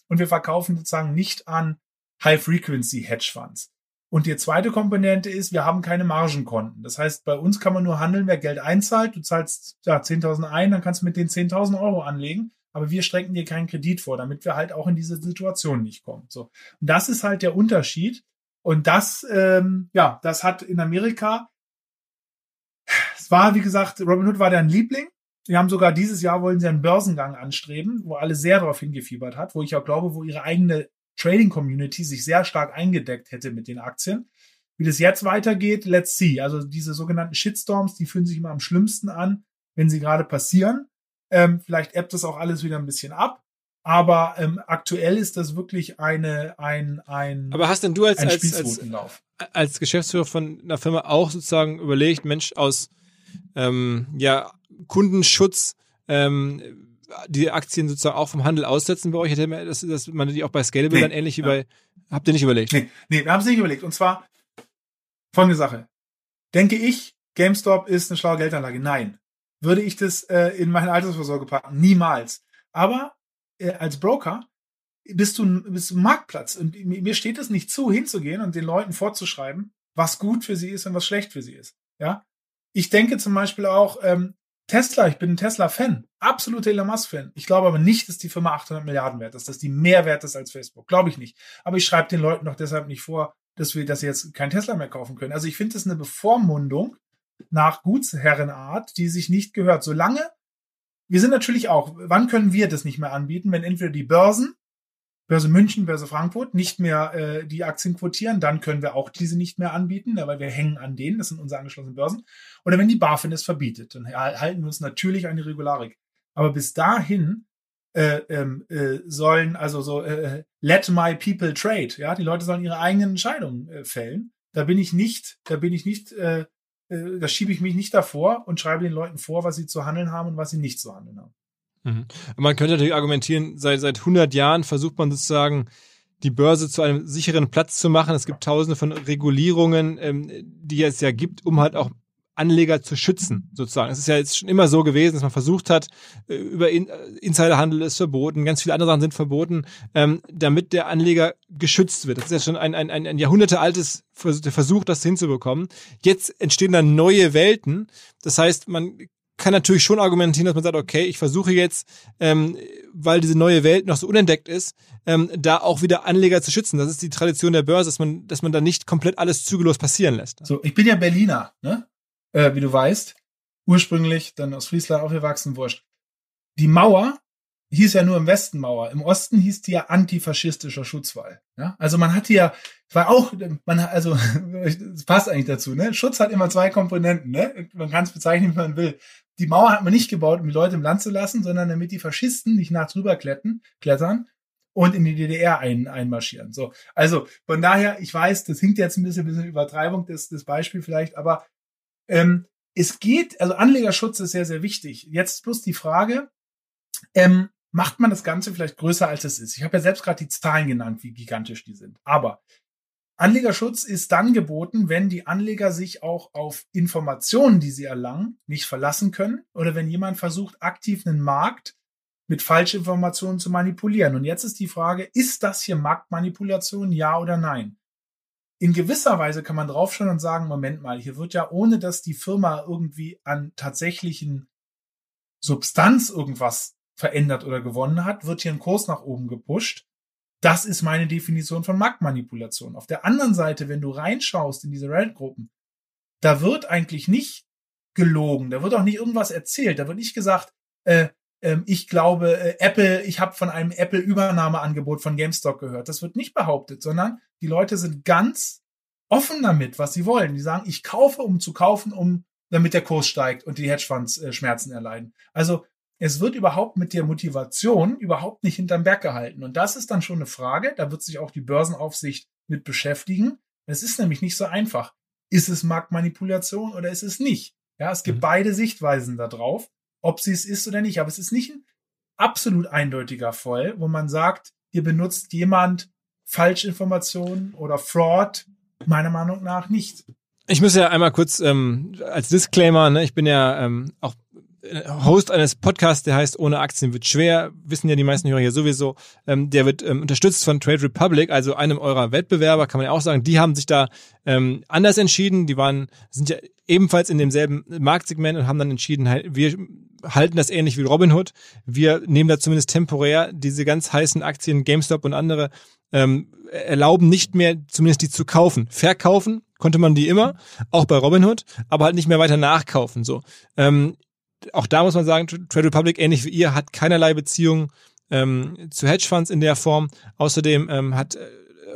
und wir verkaufen sozusagen nicht an High-Frequency-Hedge-Funds. Und die zweite Komponente ist, wir haben keine Margenkonten. Das heißt, bei uns kann man nur handeln, wer Geld einzahlt. Du zahlst ja, 10.000 ein, dann kannst du mit den 10.000 Euro anlegen. Aber wir strecken dir keinen Kredit vor, damit wir halt auch in diese Situation nicht kommen. So. Und das ist halt der Unterschied. Und das, ähm, ja, das hat in Amerika, es war, wie gesagt, Robinhood war dein Liebling. Die haben sogar dieses Jahr wollen sie einen Börsengang anstreben, wo alle sehr darauf hingefiebert hat, wo ich auch glaube, wo ihre eigene Trading Community sich sehr stark eingedeckt hätte mit den Aktien. Wie das jetzt weitergeht, let's see. Also diese sogenannten Shitstorms, die fühlen sich immer am schlimmsten an, wenn sie gerade passieren. Ähm, vielleicht ebbt das auch alles wieder ein bisschen ab. Aber ähm, aktuell ist das wirklich eine ein ein Aber hast denn du als als, als, als Geschäftsführer von einer Firma auch sozusagen überlegt, Mensch aus ähm, ja Kundenschutz ähm, die Aktien sozusagen auch vom Handel aussetzen bei euch? Hätte man, dass, dass man die auch bei Scalable nee, dann ähnlich ja. bei, habt ihr nicht überlegt? Nee, nee wir haben es nicht überlegt. Und zwar folgende Sache. Denke ich, GameStop ist eine schlaue Geldanlage? Nein. Würde ich das äh, in meine Altersvorsorge packen? Niemals. Aber äh, als Broker bist du, bist du Marktplatz. Und mir steht es nicht zu, hinzugehen und den Leuten vorzuschreiben, was gut für sie ist und was schlecht für sie ist. Ja. Ich denke zum Beispiel auch, ähm, Tesla, ich bin ein Tesla-Fan, absoluter Elon Musk-Fan. Ich glaube aber nicht, dass die Firma 800 Milliarden wert ist, dass die mehr wert ist als Facebook. Glaube ich nicht. Aber ich schreibe den Leuten doch deshalb nicht vor, dass wir, sie jetzt kein Tesla mehr kaufen können. Also ich finde das eine Bevormundung nach Gutsherrenart, die sich nicht gehört. Solange, wir sind natürlich auch, wann können wir das nicht mehr anbieten, wenn entweder die Börsen Börse München, Börse Frankfurt nicht mehr äh, die Aktien quotieren, dann können wir auch diese nicht mehr anbieten, weil wir hängen an denen, das sind unsere angeschlossenen Börsen. Oder wenn die BaFin es verbietet, dann halten wir uns natürlich an die Regularik. Aber bis dahin äh, ähm, äh, sollen also so äh, let my people trade, ja, die Leute sollen ihre eigenen Entscheidungen äh, fällen. Da bin ich nicht, da bin ich nicht, äh, äh, da schiebe ich mich nicht davor und schreibe den Leuten vor, was sie zu handeln haben und was sie nicht zu handeln haben. Mhm. Man könnte natürlich argumentieren, seit, seit 100 Jahren versucht man sozusagen, die Börse zu einem sicheren Platz zu machen. Es gibt tausende von Regulierungen, ähm, die es ja gibt, um halt auch Anleger zu schützen, sozusagen. Es ist ja jetzt schon immer so gewesen, dass man versucht hat, äh, über äh, Insiderhandel ist verboten, ganz viele andere Sachen sind verboten, ähm, damit der Anleger geschützt wird. Das ist ja schon ein, ein, ein jahrhundertealtes Versuch, das hinzubekommen. Jetzt entstehen dann neue Welten. Das heißt, man kann natürlich schon argumentieren, dass man sagt, okay, ich versuche jetzt, ähm, weil diese neue Welt noch so unentdeckt ist, ähm, da auch wieder Anleger zu schützen. Das ist die Tradition der Börse, dass man, dass man da nicht komplett alles zügellos passieren lässt. So, ich bin ja Berliner, ne? Äh, wie du weißt. Ursprünglich, dann aus Friesland aufgewachsen, wurscht. Die Mauer hieß ja nur im Westen Mauer. Im Osten hieß die ja antifaschistischer Schutzwall. Ja? Also man hat hier, war auch, man also, es passt eigentlich dazu, ne? Schutz hat immer zwei Komponenten, ne? Man kann es bezeichnen, wie man will. Die Mauer hat man nicht gebaut, um die Leute im Land zu lassen, sondern damit die Faschisten nicht nach drüber kletten, klettern und in die DDR ein, einmarschieren. So, also von daher, ich weiß, das hinkt jetzt ein bisschen, ein bisschen Übertreibung, das, das Beispiel vielleicht, aber ähm, es geht, also Anlegerschutz ist sehr, sehr wichtig. Jetzt bloß die Frage, ähm, macht man das Ganze vielleicht größer, als es ist. Ich habe ja selbst gerade die Zahlen genannt, wie gigantisch die sind. Aber Anlegerschutz ist dann geboten, wenn die Anleger sich auch auf Informationen, die sie erlangen, nicht verlassen können oder wenn jemand versucht, aktiv einen Markt mit Falschinformationen zu manipulieren. Und jetzt ist die Frage, ist das hier Marktmanipulation, ja oder nein? In gewisser Weise kann man draufschauen und sagen, Moment mal, hier wird ja ohne dass die Firma irgendwie an tatsächlichen Substanz irgendwas verändert oder gewonnen hat, wird hier ein Kurs nach oben gepusht. Das ist meine Definition von Marktmanipulation. Auf der anderen Seite, wenn du reinschaust in diese Reddit-Gruppen, da wird eigentlich nicht gelogen, da wird auch nicht irgendwas erzählt, da wird nicht gesagt, äh, äh, ich glaube, äh, Apple, ich habe von einem Apple-Übernahmeangebot von GameStop gehört. Das wird nicht behauptet, sondern die Leute sind ganz offen damit, was sie wollen. Die sagen, ich kaufe, um zu kaufen, um damit der Kurs steigt und die Hedgefonds äh, Schmerzen erleiden. Also es wird überhaupt mit der Motivation überhaupt nicht hinterm Berg gehalten. Und das ist dann schon eine Frage, da wird sich auch die Börsenaufsicht mit beschäftigen. Es ist nämlich nicht so einfach. Ist es Marktmanipulation oder ist es nicht? Ja, es gibt mhm. beide Sichtweisen da drauf, ob sie es ist oder nicht. Aber es ist nicht ein absolut eindeutiger Fall, wo man sagt, hier benutzt jemand Falschinformationen oder Fraud. Meiner Meinung nach nicht. Ich muss ja einmal kurz ähm, als Disclaimer, ne, ich bin ja ähm, auch Host eines Podcasts, der heißt Ohne Aktien wird schwer, wissen ja die meisten Hörer hier sowieso. Ähm, der wird ähm, unterstützt von Trade Republic, also einem eurer Wettbewerber, kann man ja auch sagen. Die haben sich da ähm, anders entschieden. Die waren, sind ja ebenfalls in demselben Marktsegment und haben dann entschieden, halt, wir halten das ähnlich wie Robinhood. Wir nehmen da zumindest temporär diese ganz heißen Aktien, GameStop und andere, ähm, erlauben nicht mehr, zumindest die zu kaufen. Verkaufen konnte man die immer, auch bei Robinhood, aber halt nicht mehr weiter nachkaufen. So. Ähm, auch da muss man sagen, Trade Republic, ähnlich wie ihr, hat keinerlei Beziehung ähm, zu Hedgefonds in der Form. Außerdem ähm, hat äh,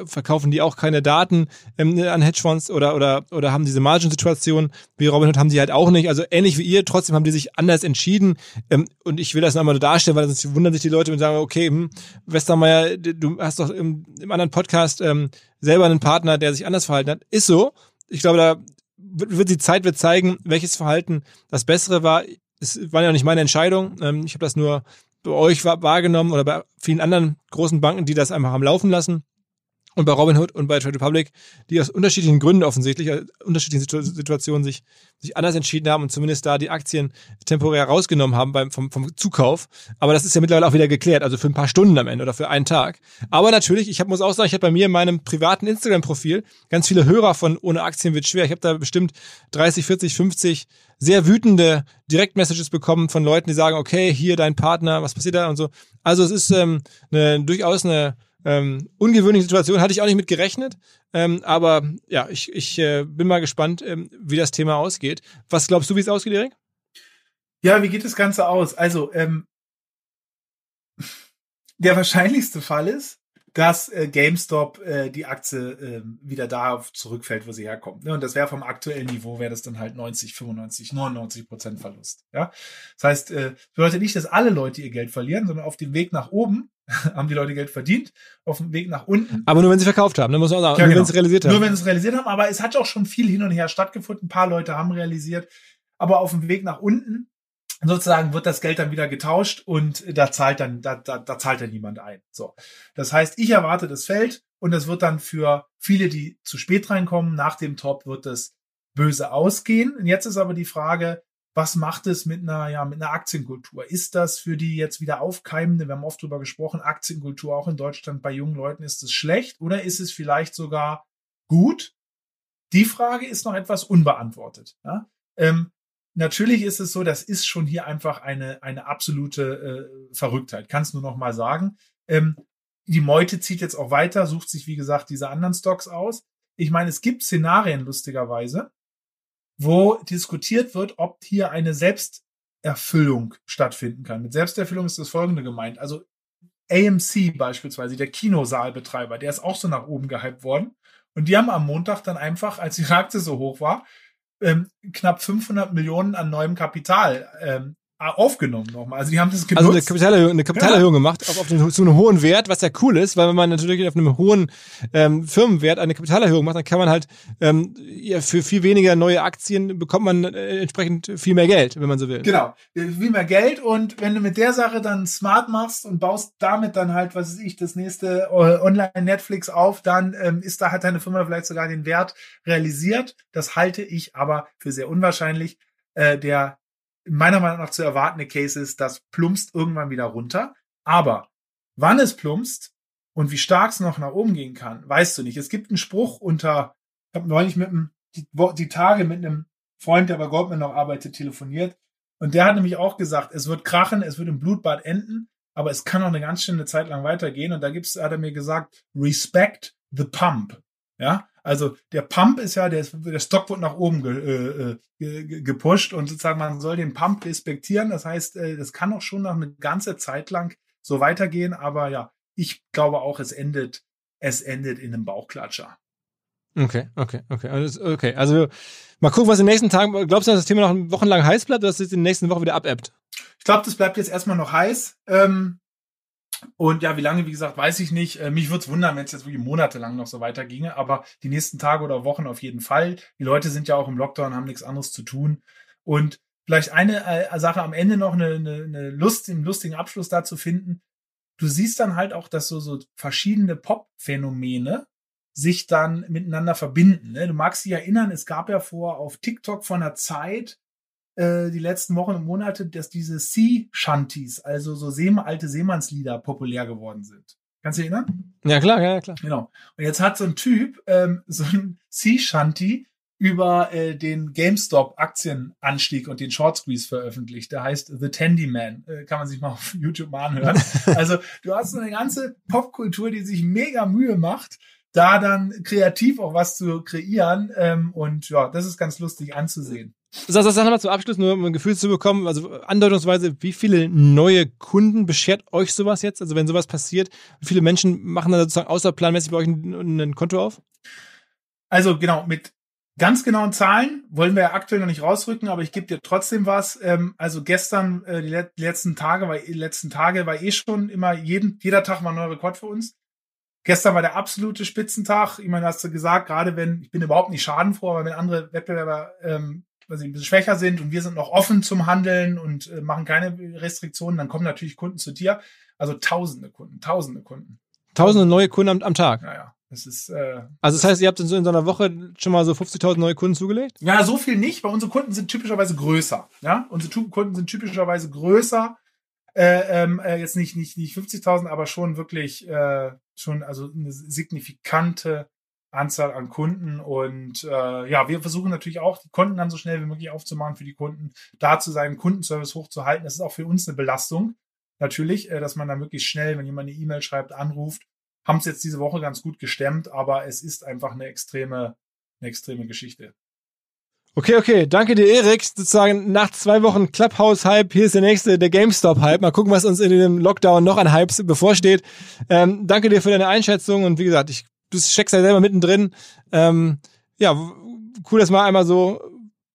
verkaufen die auch keine Daten ähm, an Hedgefonds oder oder oder haben diese Margin-Situation wie Robinhood haben die halt auch nicht. Also ähnlich wie ihr, trotzdem haben die sich anders entschieden. Ähm, und ich will das nochmal darstellen, weil sonst wundern sich die Leute und sagen, okay, hm, Westermeier, du hast doch im, im anderen Podcast ähm, selber einen Partner, der sich anders verhalten hat. Ist so. Ich glaube, da wird die Zeit wird zeigen, welches Verhalten das Bessere war es war ja nicht meine Entscheidung. Ähm, ich habe das nur bei euch wahrgenommen oder bei vielen anderen großen Banken, die das einfach haben laufen lassen und bei Robinhood und bei Trade Republic, die aus unterschiedlichen Gründen offensichtlich, äh, unterschiedlichen Situationen sich, sich anders entschieden haben und zumindest da die Aktien temporär rausgenommen haben beim, vom, vom Zukauf. Aber das ist ja mittlerweile auch wieder geklärt, also für ein paar Stunden am Ende oder für einen Tag. Aber natürlich, ich hab, muss auch sagen, ich habe bei mir in meinem privaten Instagram-Profil ganz viele Hörer von ohne Aktien wird schwer. Ich habe da bestimmt 30, 40, 50 sehr wütende Direktmessages bekommen von Leuten, die sagen, okay, hier dein Partner, was passiert da und so. Also es ist ähm, eine, durchaus eine ähm, ungewöhnliche Situation, hatte ich auch nicht mit gerechnet. Ähm, aber ja, ich, ich äh, bin mal gespannt, ähm, wie das Thema ausgeht. Was glaubst du, wie es ausgeht, Erik? Ja, wie geht das Ganze aus? Also, ähm, der wahrscheinlichste Fall ist, dass äh, GameStop äh, die Aktie äh, wieder da zurückfällt, wo sie herkommt. Ne? Und das wäre vom aktuellen Niveau, wäre das dann halt 90, 95, 99 Prozent Verlust. Ja, Das heißt, äh, bedeutet nicht, dass alle Leute ihr Geld verlieren, sondern auf dem Weg nach oben haben die Leute Geld verdient, auf dem Weg nach unten. Aber nur wenn sie verkauft haben, ne? muss man auch sagen. Ja, nur genau. wenn sie realisiert haben. Nur wenn sie es realisiert haben, aber es hat auch schon viel hin und her stattgefunden. Ein paar Leute haben realisiert. Aber auf dem Weg nach unten sozusagen wird das Geld dann wieder getauscht und da zahlt dann, da, da, da zahlt dann niemand ein. So. Das heißt, ich erwarte das Feld und das wird dann für viele, die zu spät reinkommen, nach dem Top wird es böse ausgehen. Und jetzt ist aber die Frage, was macht es mit einer, ja, mit einer Aktienkultur? Ist das für die jetzt wieder aufkeimende, wir haben oft drüber gesprochen, Aktienkultur auch in Deutschland bei jungen Leuten, ist es schlecht oder ist es vielleicht sogar gut? Die Frage ist noch etwas unbeantwortet. Ja? Ähm, natürlich ist es so, das ist schon hier einfach eine, eine absolute äh, Verrücktheit. Kannst nur noch mal sagen. Ähm, die Meute zieht jetzt auch weiter, sucht sich, wie gesagt, diese anderen Stocks aus. Ich meine, es gibt Szenarien, lustigerweise, wo diskutiert wird, ob hier eine Selbsterfüllung stattfinden kann. Mit Selbsterfüllung ist das folgende gemeint. Also AMC beispielsweise, der Kinosaalbetreiber, der ist auch so nach oben gehypt worden. Und die haben am Montag dann einfach, als die Aktie so hoch war, ähm, knapp 500 Millionen an neuem Kapital ähm, aufgenommen nochmal. Also die haben das genutzt. Also eine Kapitalerhöhung, eine Kapitalerhöhung ja. gemacht auf, auf den, zu einem hohen Wert, was ja cool ist, weil wenn man natürlich auf einem hohen ähm, Firmenwert eine Kapitalerhöhung macht, dann kann man halt ähm, ja, für viel weniger neue Aktien bekommt man äh, entsprechend viel mehr Geld, wenn man so will. Genau, viel mehr Geld und wenn du mit der Sache dann smart machst und baust damit dann halt, was weiß ich, das nächste äh, Online-Netflix auf, dann ähm, ist da hat deine Firma vielleicht sogar den Wert realisiert. Das halte ich aber für sehr unwahrscheinlich. Äh, der meiner Meinung nach zu erwartende Case ist, das plumpst irgendwann wieder runter. Aber wann es plumpst und wie stark es noch nach oben gehen kann, weißt du nicht. Es gibt einen Spruch unter, ich habe neulich mit einem, die, die Tage mit einem Freund, der bei Goldman noch arbeitet, telefoniert. Und der hat nämlich auch gesagt, es wird krachen, es wird im Blutbad enden, aber es kann noch eine ganz schöne Zeit lang weitergehen. Und da gibt's, hat er mir gesagt, respect the pump. Ja, also der Pump ist ja, der, der Stock wird nach oben ge, äh, ge, gepusht und sozusagen man soll den Pump respektieren. Das heißt, äh, das kann auch schon noch eine ganze Zeit lang so weitergehen. Aber ja, ich glaube auch, es endet, es endet in einem Bauchklatscher. Okay, okay, okay. Also, okay, also mal gucken, was in den nächsten Tagen, glaubst du, dass das Thema noch wochenlang heiß bleibt oder dass es in den nächsten Wochen wieder abebbt? Ich glaube, das bleibt jetzt erstmal noch heiß. Ähm, und ja, wie lange, wie gesagt, weiß ich nicht. Äh, mich würde es wundern, wenn es jetzt wirklich monatelang noch so weiterginge, aber die nächsten Tage oder Wochen auf jeden Fall. Die Leute sind ja auch im Lockdown, haben nichts anderes zu tun. Und vielleicht eine äh, Sache am Ende noch eine, eine, eine Lust, einen lustigen Abschluss dazu finden. Du siehst dann halt auch, dass so, so verschiedene Pop-Phänomene sich dann miteinander verbinden. Ne? Du magst dich erinnern, es gab ja vor auf TikTok von einer Zeit äh, die letzten Wochen und Monate, dass diese Sea-Shanties, also so Seem alte Seemannslieder, populär geworden sind. Kannst du dich erinnern? Ja, klar, ja, klar. Genau. Und jetzt hat so ein Typ ähm, so ein Sea-Shanty über äh, den GameStop-Aktienanstieg und den Short Squeeze veröffentlicht. Der heißt The Tandy Man. Äh, kann man sich mal auf YouTube mal anhören. also du hast so eine ganze Popkultur, die sich mega Mühe macht, da dann kreativ auch was zu kreieren. Ähm, und ja, das ist ganz lustig anzusehen. Sag, sag, sag mal zum Abschluss, nur um ein Gefühl zu bekommen, also andeutungsweise, wie viele neue Kunden beschert euch sowas jetzt? Also wenn sowas passiert, wie viele Menschen machen dann sozusagen außerplanmäßig bei euch ein, ein Konto auf? Also genau, mit ganz genauen Zahlen wollen wir ja aktuell noch nicht rausrücken, aber ich gebe dir trotzdem was. Ähm, also gestern, äh, die letzten Tage, war, die letzten Tage war eh schon immer jeden, jeder Tag mal ein neuer Rekord für uns. Gestern war der absolute Spitzentag. Ich meine, hast du gesagt, gerade wenn, ich bin überhaupt nicht schadenfroh, aber wenn andere Wettbewerber ähm, weil sie ein bisschen schwächer sind und wir sind noch offen zum Handeln und äh, machen keine Restriktionen, dann kommen natürlich Kunden zu dir. Also tausende Kunden, tausende Kunden. Tausende neue Kunden am, am Tag? Ja, ja. Das ist, äh, also das heißt, ihr habt in so, in so einer Woche schon mal so 50.000 neue Kunden zugelegt? Ja, so viel nicht, weil unsere Kunden sind typischerweise größer. Ja, unsere Kunden sind typischerweise größer. Äh, ähm, äh, jetzt nicht nicht nicht 50.000, aber schon wirklich äh, schon also eine signifikante Anzahl an Kunden. Und äh, ja, wir versuchen natürlich auch, die Konten dann so schnell wie möglich aufzumachen für die Kunden, da zu sein, Kundenservice hochzuhalten. Das ist auch für uns eine Belastung, natürlich, äh, dass man dann wirklich schnell, wenn jemand eine E-Mail schreibt, anruft. Haben es jetzt diese Woche ganz gut gestemmt, aber es ist einfach eine extreme, eine extreme Geschichte. Okay, okay. Danke dir, Erik. Sozusagen nach zwei Wochen Clubhouse-Hype, hier ist der nächste, der GameStop-Hype. Mal gucken, was uns in dem Lockdown noch an Hypes bevorsteht. Ähm, danke dir für deine Einschätzung und wie gesagt, ich du steckst ja selber mittendrin. Ähm, ja, cool, das mal einmal so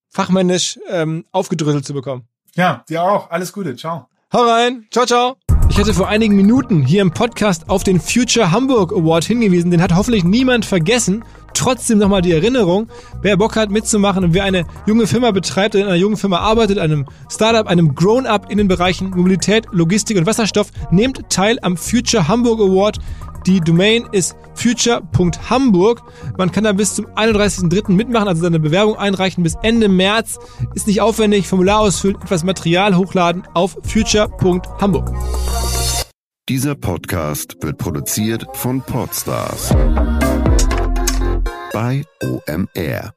fachmännisch ähm, aufgedröselt zu bekommen. Ja, dir auch. Alles Gute. Ciao. Hau rein. Ciao, ciao. Ich hatte vor einigen Minuten hier im Podcast auf den Future Hamburg Award hingewiesen. Den hat hoffentlich niemand vergessen. Trotzdem nochmal die Erinnerung, wer Bock hat mitzumachen und wer eine junge Firma betreibt, in einer jungen Firma arbeitet, einem Startup, einem Grown-up in den Bereichen Mobilität, Logistik und Wasserstoff, nehmt teil am Future Hamburg Award. Die Domain ist future.hamburg. Man kann da bis zum 31.03. mitmachen, also seine Bewerbung einreichen bis Ende März. Ist nicht aufwendig, Formular ausfüllen, etwas Material hochladen auf future.hamburg. Dieser Podcast wird produziert von Podstars bei OMR.